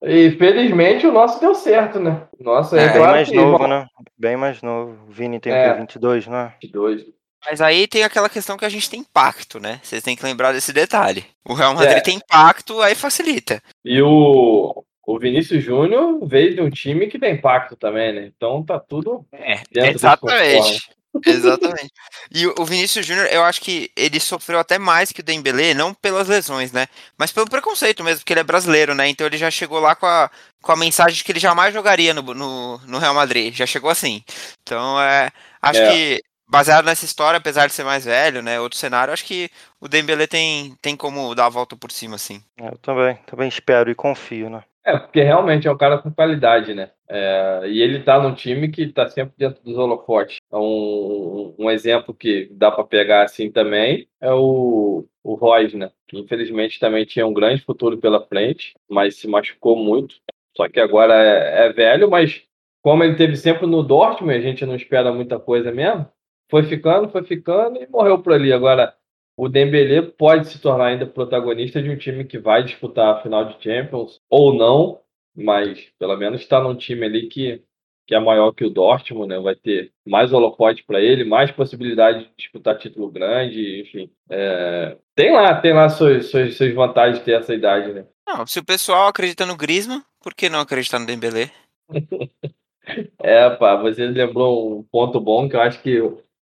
E felizmente o nosso deu certo, né? Nossa, é,
É,
Bem mais
que,
novo,
bom,
né? Bem mais novo. O Vini tem
É.
o quê? 22, não é?
22.
Mas aí tem aquela questão que a gente tem pacto, né? Vocês têm que lembrar desse detalhe. O Real Madrid
É.
tem pacto, aí facilita.
E o, o Vinícius Júnior veio de um time que tem impacto também, né? Então tá tudo
É, exatamente. Exatamente. E o Vinícius Júnior, eu acho que ele sofreu até mais que o Dembélé, não pelas lesões, né? Mas pelo preconceito mesmo, porque ele é brasileiro, né? Então ele já chegou lá com a, com a mensagem de que ele jamais jogaria no, no, no Real Madrid. Já chegou assim. Então, é, acho
É.
que, baseado nessa história, apesar de ser mais velho, né? Outro cenário, acho que o Dembélé tem, tem como dar a volta por cima, assim.
É, Eu também, também espero e confio, né?
É, porque realmente é um cara com qualidade, né? É, e ele tá num time que tá sempre dentro dos holofotes. É um, um exemplo que dá para pegar assim também é o, o Royce, né? Que infelizmente também tinha um grande futuro pela frente, mas se machucou muito. Só que agora é, é velho, mas como ele teve sempre no Dortmund, a gente não espera muita coisa mesmo. Foi ficando, foi ficando e morreu por ali. Agora, o Dembélé pode se tornar ainda protagonista de um time que vai disputar a final de Champions ou não, mas pelo menos está num time ali que que é maior que o Dortmund, né? Vai ter mais holofote para ele, mais possibilidade de disputar título grande, enfim. É... Tem lá, tem lá suas, suas, suas vantagens de ter essa idade, né?
Não, se o pessoal acredita no Griezmann, por que não acreditar no Dembélé?
é, pá, você lembrou um ponto bom que eu acho que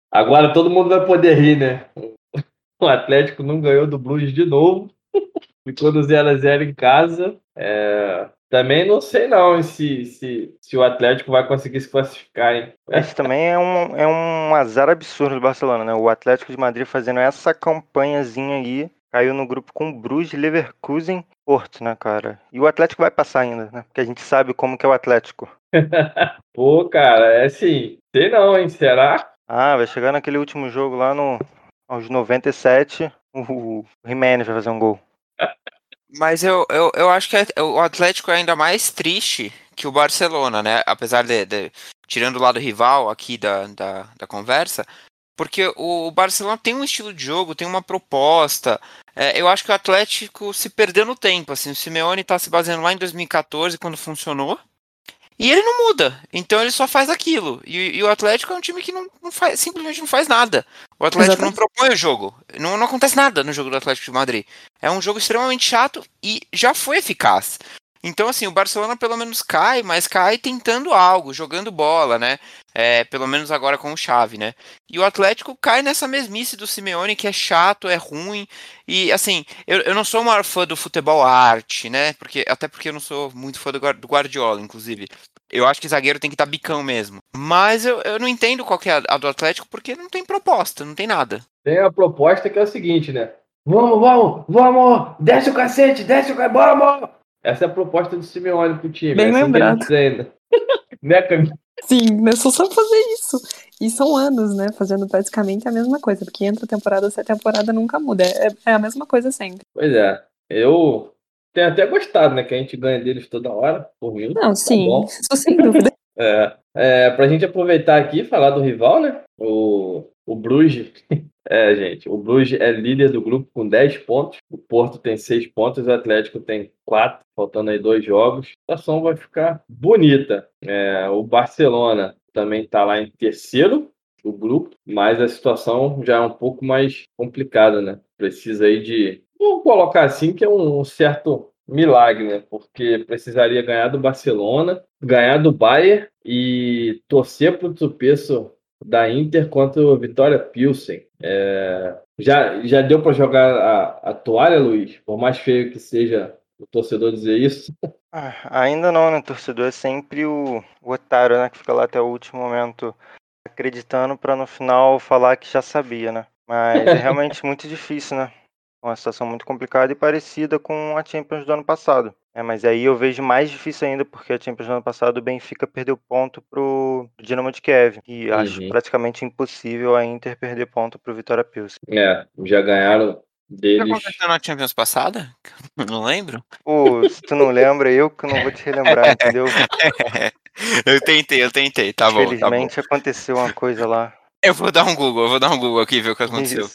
agora todo mundo vai poder rir, né? O Atlético não ganhou do Blues de novo. Ficou no 0x0 em casa. É... Também não sei não se, se, se o Atlético vai conseguir se classificar, hein?
Esse também é um, é um azar absurdo do Barcelona, né? O Atlético de Madrid fazendo essa campanhazinha aí, caiu no grupo com Bruges, Leverkusen, Porto, né, cara? E o Atlético vai passar ainda, né? Porque a gente sabe como que é o Atlético.
Pô, cara, é assim, sei não, hein? Será?
Ah, vai chegar naquele último jogo lá no aos 97, o Jiménez vai fazer um gol.
Mas eu, eu, eu acho que é, o Atlético é ainda mais triste que o Barcelona, né? Apesar de, de tirando o lado rival aqui da, da, da, conversa, porque o Barcelona tem um estilo de jogo, tem uma proposta. É, eu acho que o Atlético se perdeu no tempo. Assim, o Simeone está se baseando lá em 2014, quando funcionou. E ele não muda, então ele só faz aquilo. E, e o Atlético é um time que não, não, faz, simplesmente não faz nada. O Atlético Exatamente. não propõe o jogo. Não, não acontece nada no jogo do Atlético de Madrid. É um jogo extremamente chato e já foi eficaz. Então, assim, o Barcelona pelo menos cai, mas cai tentando algo, jogando bola, né? É, pelo menos agora com o Chave, né? E o Atlético cai nessa mesmice do Simeone, que é chato, é ruim. E, assim, eu, eu não sou o maior fã do futebol arte, né? Porque, até porque eu não sou muito fã do, Guardiola, inclusive. Eu acho que zagueiro tem que estar tá bicão mesmo. Mas eu, eu não entendo qual que é a, a do Atlético, porque não tem proposta, não tem nada.
Tem a proposta que é o seguinte, né? Vamos, vamos, vamos! Desce o cacete, desce o cacete, bora, bora! Essa é a proposta do Simeone pro time.
Bem
Essa
lembrado.
né, Camila?
Sim, mas só fazer isso. E são anos, né? Fazendo praticamente a mesma coisa. Porque entra temporada, essa temporada nunca muda. É, é a mesma coisa sempre.
Pois é. Eu tenho até gostado, né? Que a gente ganha deles toda hora, por mim.
Não, tá sim. Bom. Isso sem dúvida.
é, é, pra gente aproveitar aqui e falar do rival, né? O, o Bruges é, gente, o Bruges é líder do grupo com 10 pontos, o Porto tem 6 pontos, o Atlético tem 4, faltando aí dois jogos. A situação vai ficar bonita. É, o Barcelona também está lá em terceiro do grupo, mas a situação já é um pouco mais complicada, né? Precisa aí de, vamos colocar assim, que é um certo milagre, né? Porque precisaria ganhar do Barcelona, ganhar do Bayern e torcer para o tropeço da Inter contra o Vitória Pilsen. É, já, já deu para jogar a, a, toalha, Luiz? Por mais feio que seja o torcedor dizer isso.
Ah, ainda não, né? O torcedor é sempre o, o otário, né? Que fica lá até o último momento acreditando para no final falar que já sabia, né? Mas é realmente muito difícil, né? Uma situação muito complicada e parecida com a Champions do ano passado. É, mas aí eu vejo mais difícil ainda, porque a Champions do ano passado o Benfica perdeu ponto pro Dinamo de Kiev. E uhum. acho praticamente impossível a Inter perder ponto pro Vitória Pilsen.
É, já ganharam deles. O que
aconteceu na Champions passada? Não lembro.
Pô, se tu não lembra, eu que não vou te relembrar, entendeu?
eu tentei, eu tentei, tá bom.
Infelizmente
tá bom.
aconteceu uma coisa lá.
Eu vou dar um Google, eu vou dar um Google aqui ver o que aconteceu.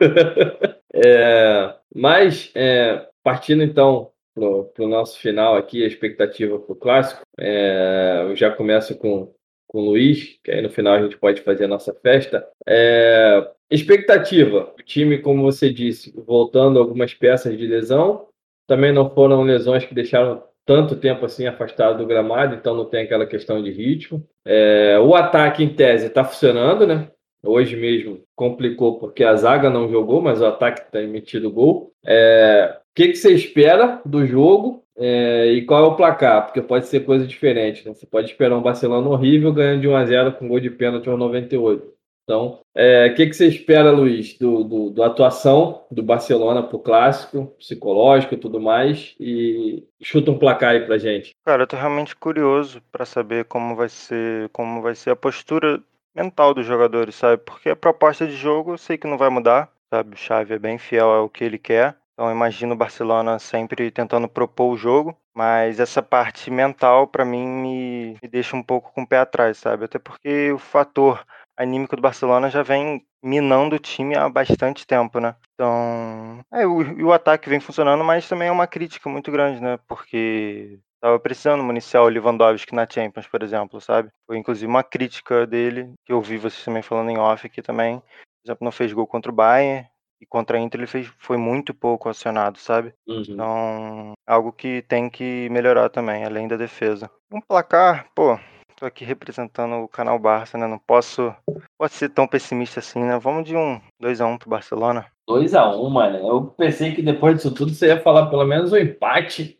é, mas, é, partindo então para o nosso final aqui, a expectativa para o clássico. É, eu já começo com, com o Luiz, que aí no final a gente pode fazer a nossa festa. É, expectativa: o time, como você disse, voltando algumas peças de lesão. Também não foram lesões que deixaram tanto tempo assim afastado do gramado, então não tem aquela questão de ritmo. É, o ataque, em tese, está funcionando, né? Hoje mesmo complicou porque a zaga não jogou, mas o ataque está emitido gol. É, que, que você espera do jogo é, e qual é o placar? Porque pode ser coisa diferente. Né? Você pode esperar um Barcelona horrível ganhando de 1 a 0 com gol de pênalti aos 98. Então, é, o que, que você espera, Luiz, do, do, do atuação do Barcelona para o clássico, psicológico e tudo mais? E chuta um placar aí para gente.
Cara, eu tô realmente curioso para saber como vai ser, como vai ser a postura mental dos jogadores, sabe? Porque a proposta de jogo eu sei que não vai mudar, sabe? O Xavi é bem fiel ao que ele quer. Então imagino o Barcelona sempre tentando propor o jogo, mas essa parte mental para mim me, me, deixa um pouco com o pé atrás, sabe? Até porque o fator anímico do Barcelona já vem minando o time há bastante tempo, né? Então, é, o, o ataque vem funcionando, mas também é uma crítica muito grande, né? Porque Tava precisando municiar o Lewandowski na Champions, por exemplo, sabe? Foi inclusive uma crítica dele, que eu vi vocês também falando em off aqui também. Por exemplo, não fez gol contra o Bayern, e contra a Inter ele fez, foi muito pouco acionado, sabe?
Uhum.
Então, algo que tem que melhorar também, além da defesa. Um placar, pô, tô aqui representando o canal Barça, né? Não posso, pode ser tão pessimista assim, né? Vamos de um 2x1 pro Barcelona.
2x1, mano. Eu pensei que depois disso tudo você ia falar pelo menos um empate.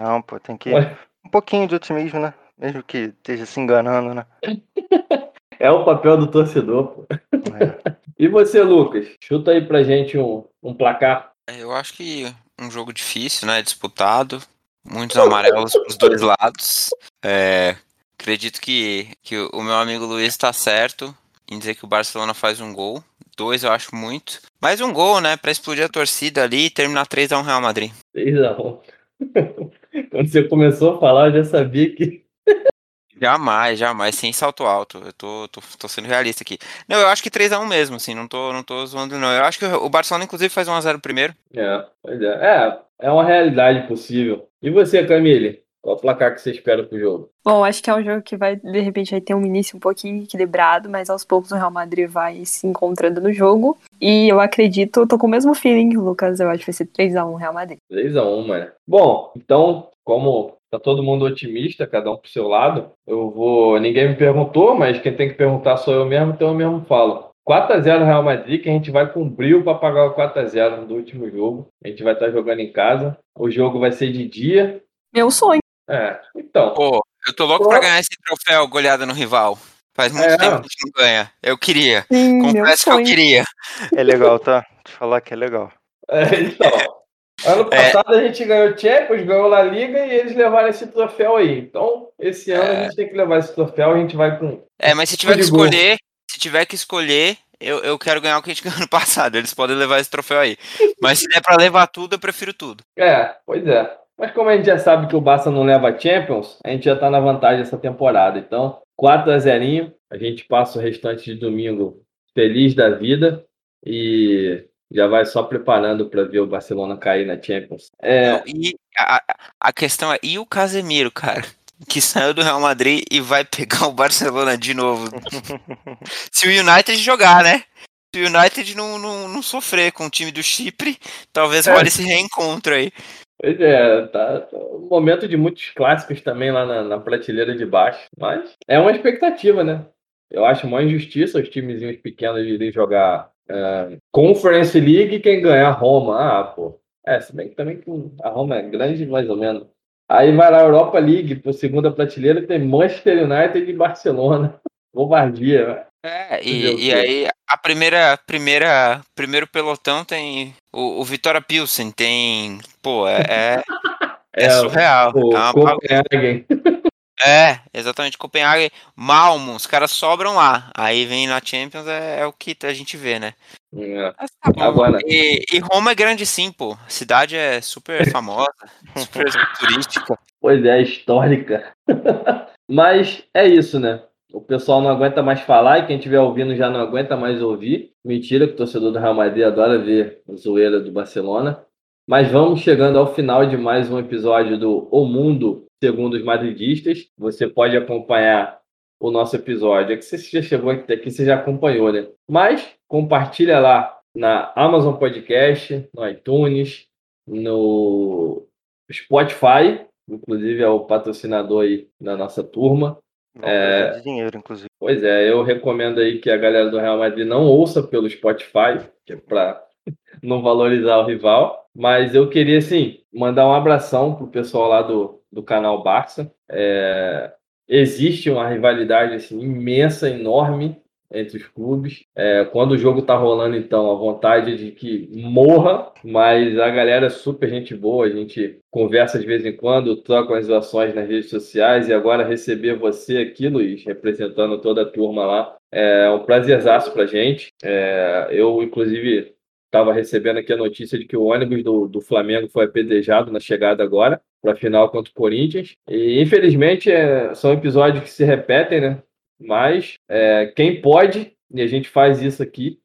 Não, pô, tem que.
Ué.
Um pouquinho de otimismo, né? Mesmo que esteja se enganando, né?
É o papel do torcedor, pô.
É.
E você, Lucas? Chuta aí pra gente um, um placar.
É, Eu acho que um jogo difícil, né? Disputado. Muitos amarelos pros dois lados. É, acredito que, que o meu amigo Luiz está certo em dizer que o Barcelona faz um gol. Dois eu acho muito. Mais um gol, né? Pra explodir a torcida ali e terminar 3x1 Real Madrid.
3x1. Quando você começou a falar, eu já sabia que.
Jamais, jamais, sem salto alto. Eu tô, tô, tô sendo realista aqui. Não, eu acho que 3x1 mesmo, assim, não tô, não tô zoando, não. Eu acho que o Barcelona, inclusive, faz 1x0 primeiro.
É, pois é. É, é uma realidade possível. E você, Camille? Qual o placar que você espera pro jogo?
Bom, acho que é um jogo que vai, de repente, vai ter um início um pouquinho equilibrado, mas aos poucos o Real Madrid vai se encontrando no jogo. E eu acredito, tô com o mesmo feeling, Lucas, eu acho que vai ser 3x1 Real Madrid.
3x1, mano. Bom, então, como tá todo mundo otimista, cada um pro seu lado, eu vou. Ninguém me perguntou, mas quem tem que perguntar sou eu mesmo, então eu mesmo falo. 4x0 Real Madrid, que a gente vai cumprir para pagar o 4x0 do último jogo. A gente vai estar jogando em casa. O jogo vai ser de dia.
Meu sonho.
É, então.
Pô, eu tô louco pra ganhar esse troféu goleada no rival. Faz muito
É.
tempo que a gente não ganha. Eu queria.
Sim,
Confesso que eu queria.
É legal, tá? Te falar que é legal.
É, então. Ano
É.
passado a gente ganhou Champions, ganhou La Liga e eles levaram esse troféu aí. Então, esse ano a gente tem que levar esse troféu. A gente vai com.
É, mas se tiver que
gol.
escolher, se tiver que escolher, eu, eu quero ganhar o que a gente ganhou no passado. Eles podem levar esse troféu aí. Mas se der pra levar tudo, eu prefiro tudo.
É, pois é. Mas como a gente já sabe que o Barça não leva Champions, a gente já tá na vantagem essa temporada. Então, 4 a 0 a gente passa o restante de domingo feliz da vida e já vai só preparando para ver o Barcelona cair na Champions. É,
Não, e a, a- questão é, e o Casemiro, cara? Que saiu do Real Madrid e vai pegar o Barcelona de novo. Se o United jogar, né? Se o United não, não, não sofrer com o time do Chipre, talvez
É.
role esse reencontro aí.
pois é, tá, tá um momento de muitos clássicos também lá na, na prateleira de baixo. Mas é uma expectativa, né? Eu acho uma injustiça os timezinhos pequenos irem jogar é, Conference League quem ganhar Roma. Ah, pô. É, se bem que também a Roma é grande, mais ou menos. Aí vai lá Europa League, por segunda prateleira, tem Manchester United e Barcelona. Covardia, velho.
É, e, e aí a primeira, primeira, primeiro pelotão tem o, o Vitória Pilsen, tem, pô, é, é, é surreal.
O
é, uma
Copenhagen.
É, exatamente, Copenhague, Malmo, os caras sobram lá. Aí vem na Champions, é, é o que a gente vê, né?
É.
Mas tá bom.
Agora-
E, e Roma é grande sim, pô. A cidade é super famosa, super turística.
Pois é, histórica. Mas é isso, né? O pessoal não aguenta mais falar e quem estiver ouvindo já não aguenta mais ouvir. Mentira que o torcedor do Real Madrid adora ver a zoeira do Barcelona. Mas vamos chegando ao final de mais um episódio do O Mundo Segundo os Madridistas. Você pode acompanhar o nosso episódio. É que você já chegou até aqui, você já acompanhou, né? Mas compartilha lá na Amazon Podcast, no iTunes, no Spotify, inclusive é o patrocinador aí da nossa turma.
Não
É.
precisa de dinheiro, inclusive.
Pois é, eu recomendo aí que a galera do Real Madrid não ouça pelo Spotify, que é para não valorizar o rival. Mas eu queria, assim, mandar um abração pro pessoal lá do, do canal Barça. É, existe uma rivalidade assim, imensa, enorme entre os clubes. É, quando o jogo tá rolando, então, a vontade é de que morra, mas a galera é super gente boa, a gente conversa de vez em quando, troca as ações nas redes sociais e agora receber você aqui, Luiz, representando toda a turma lá, é um prazerzaço pra gente. É, eu, inclusive, estava recebendo aqui a notícia de que o ônibus do, do Flamengo foi apedrejado na chegada agora, para a final contra o Corinthians. E, infelizmente, é, são episódios que se repetem, né? Mas é, quem pode, e a gente faz isso aqui,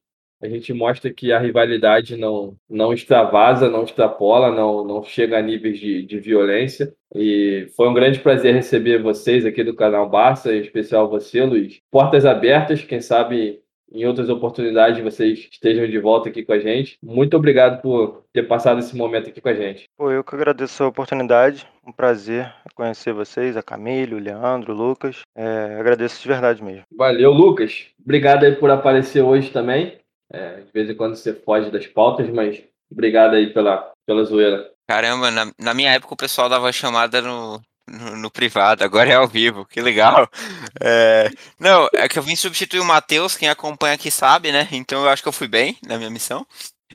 A gente mostra que a rivalidade não, não extravasa, não extrapola, não, não chega a níveis de, de violência. E foi um grande prazer receber vocês aqui do canal Barça, em especial você, Luiz. Portas abertas, quem sabe em outras oportunidades vocês estejam de volta aqui com a gente. Muito obrigado por ter passado esse momento aqui com a gente.
Pô, eu que agradeço a oportunidade. Um prazer conhecer vocês, a Camille, o Leandro, o Lucas. É, agradeço de verdade mesmo.
Valeu, Lucas. Obrigado aí por aparecer hoje também. É, de vez em quando você foge das pautas, mas obrigado aí pela, pela zoeira.
Caramba, na, na minha época o pessoal dava chamada no, no, no, privado, agora é ao vivo, que legal. É, não, é que eu vim substituir o Matheus, quem acompanha aqui sabe, né? Então eu acho que eu fui bem na minha missão.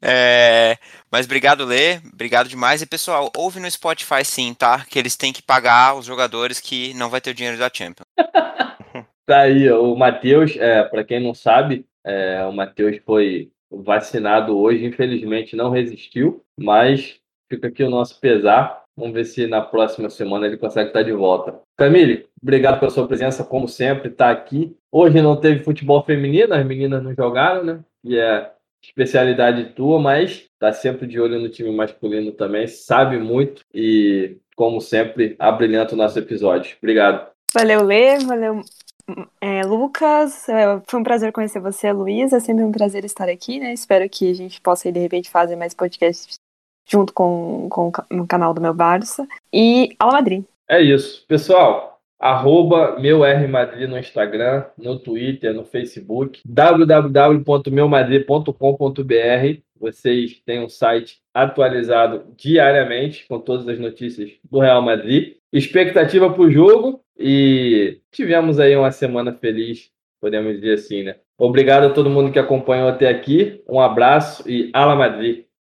É, mas obrigado, Lê, obrigado demais. E pessoal, ouve no Spotify sim, tá? Que eles têm que pagar os jogadores que não vai ter o dinheiro da Champions.
tá aí, o Matheus, é, para quem não sabe, é, o Matheus foi vacinado hoje, infelizmente não resistiu, mas fica aqui o nosso pesar Vamos ver se na próxima semana ele consegue estar de volta. Camille, obrigado pela sua presença, como sempre, está aqui. Hoje não teve futebol feminino, as meninas não jogaram, né? E é especialidade tua, mas está sempre de olho no time masculino também, sabe muito e, como sempre, abrilhanta o nosso episódio. Obrigado.
Valeu, Lê, valeu, é, Lucas. É, foi um prazer conhecer você, Luísa. É sempre um prazer estar aqui, né? Espero que a gente possa, de repente, fazer mais podcasts junto com, com o canal do meu Barça. E Ala Madrid.
É isso. Pessoal, arroba meu R Madrid no Instagram, no Twitter, no Facebook, www.meumadrid.com.br. Vocês têm um site atualizado diariamente com todas as notícias do Real Madrid. Expectativa para o jogo e tivemos aí uma semana feliz, podemos dizer assim, né? Obrigado a todo mundo que acompanhou até aqui. Um abraço e Ala Madrid.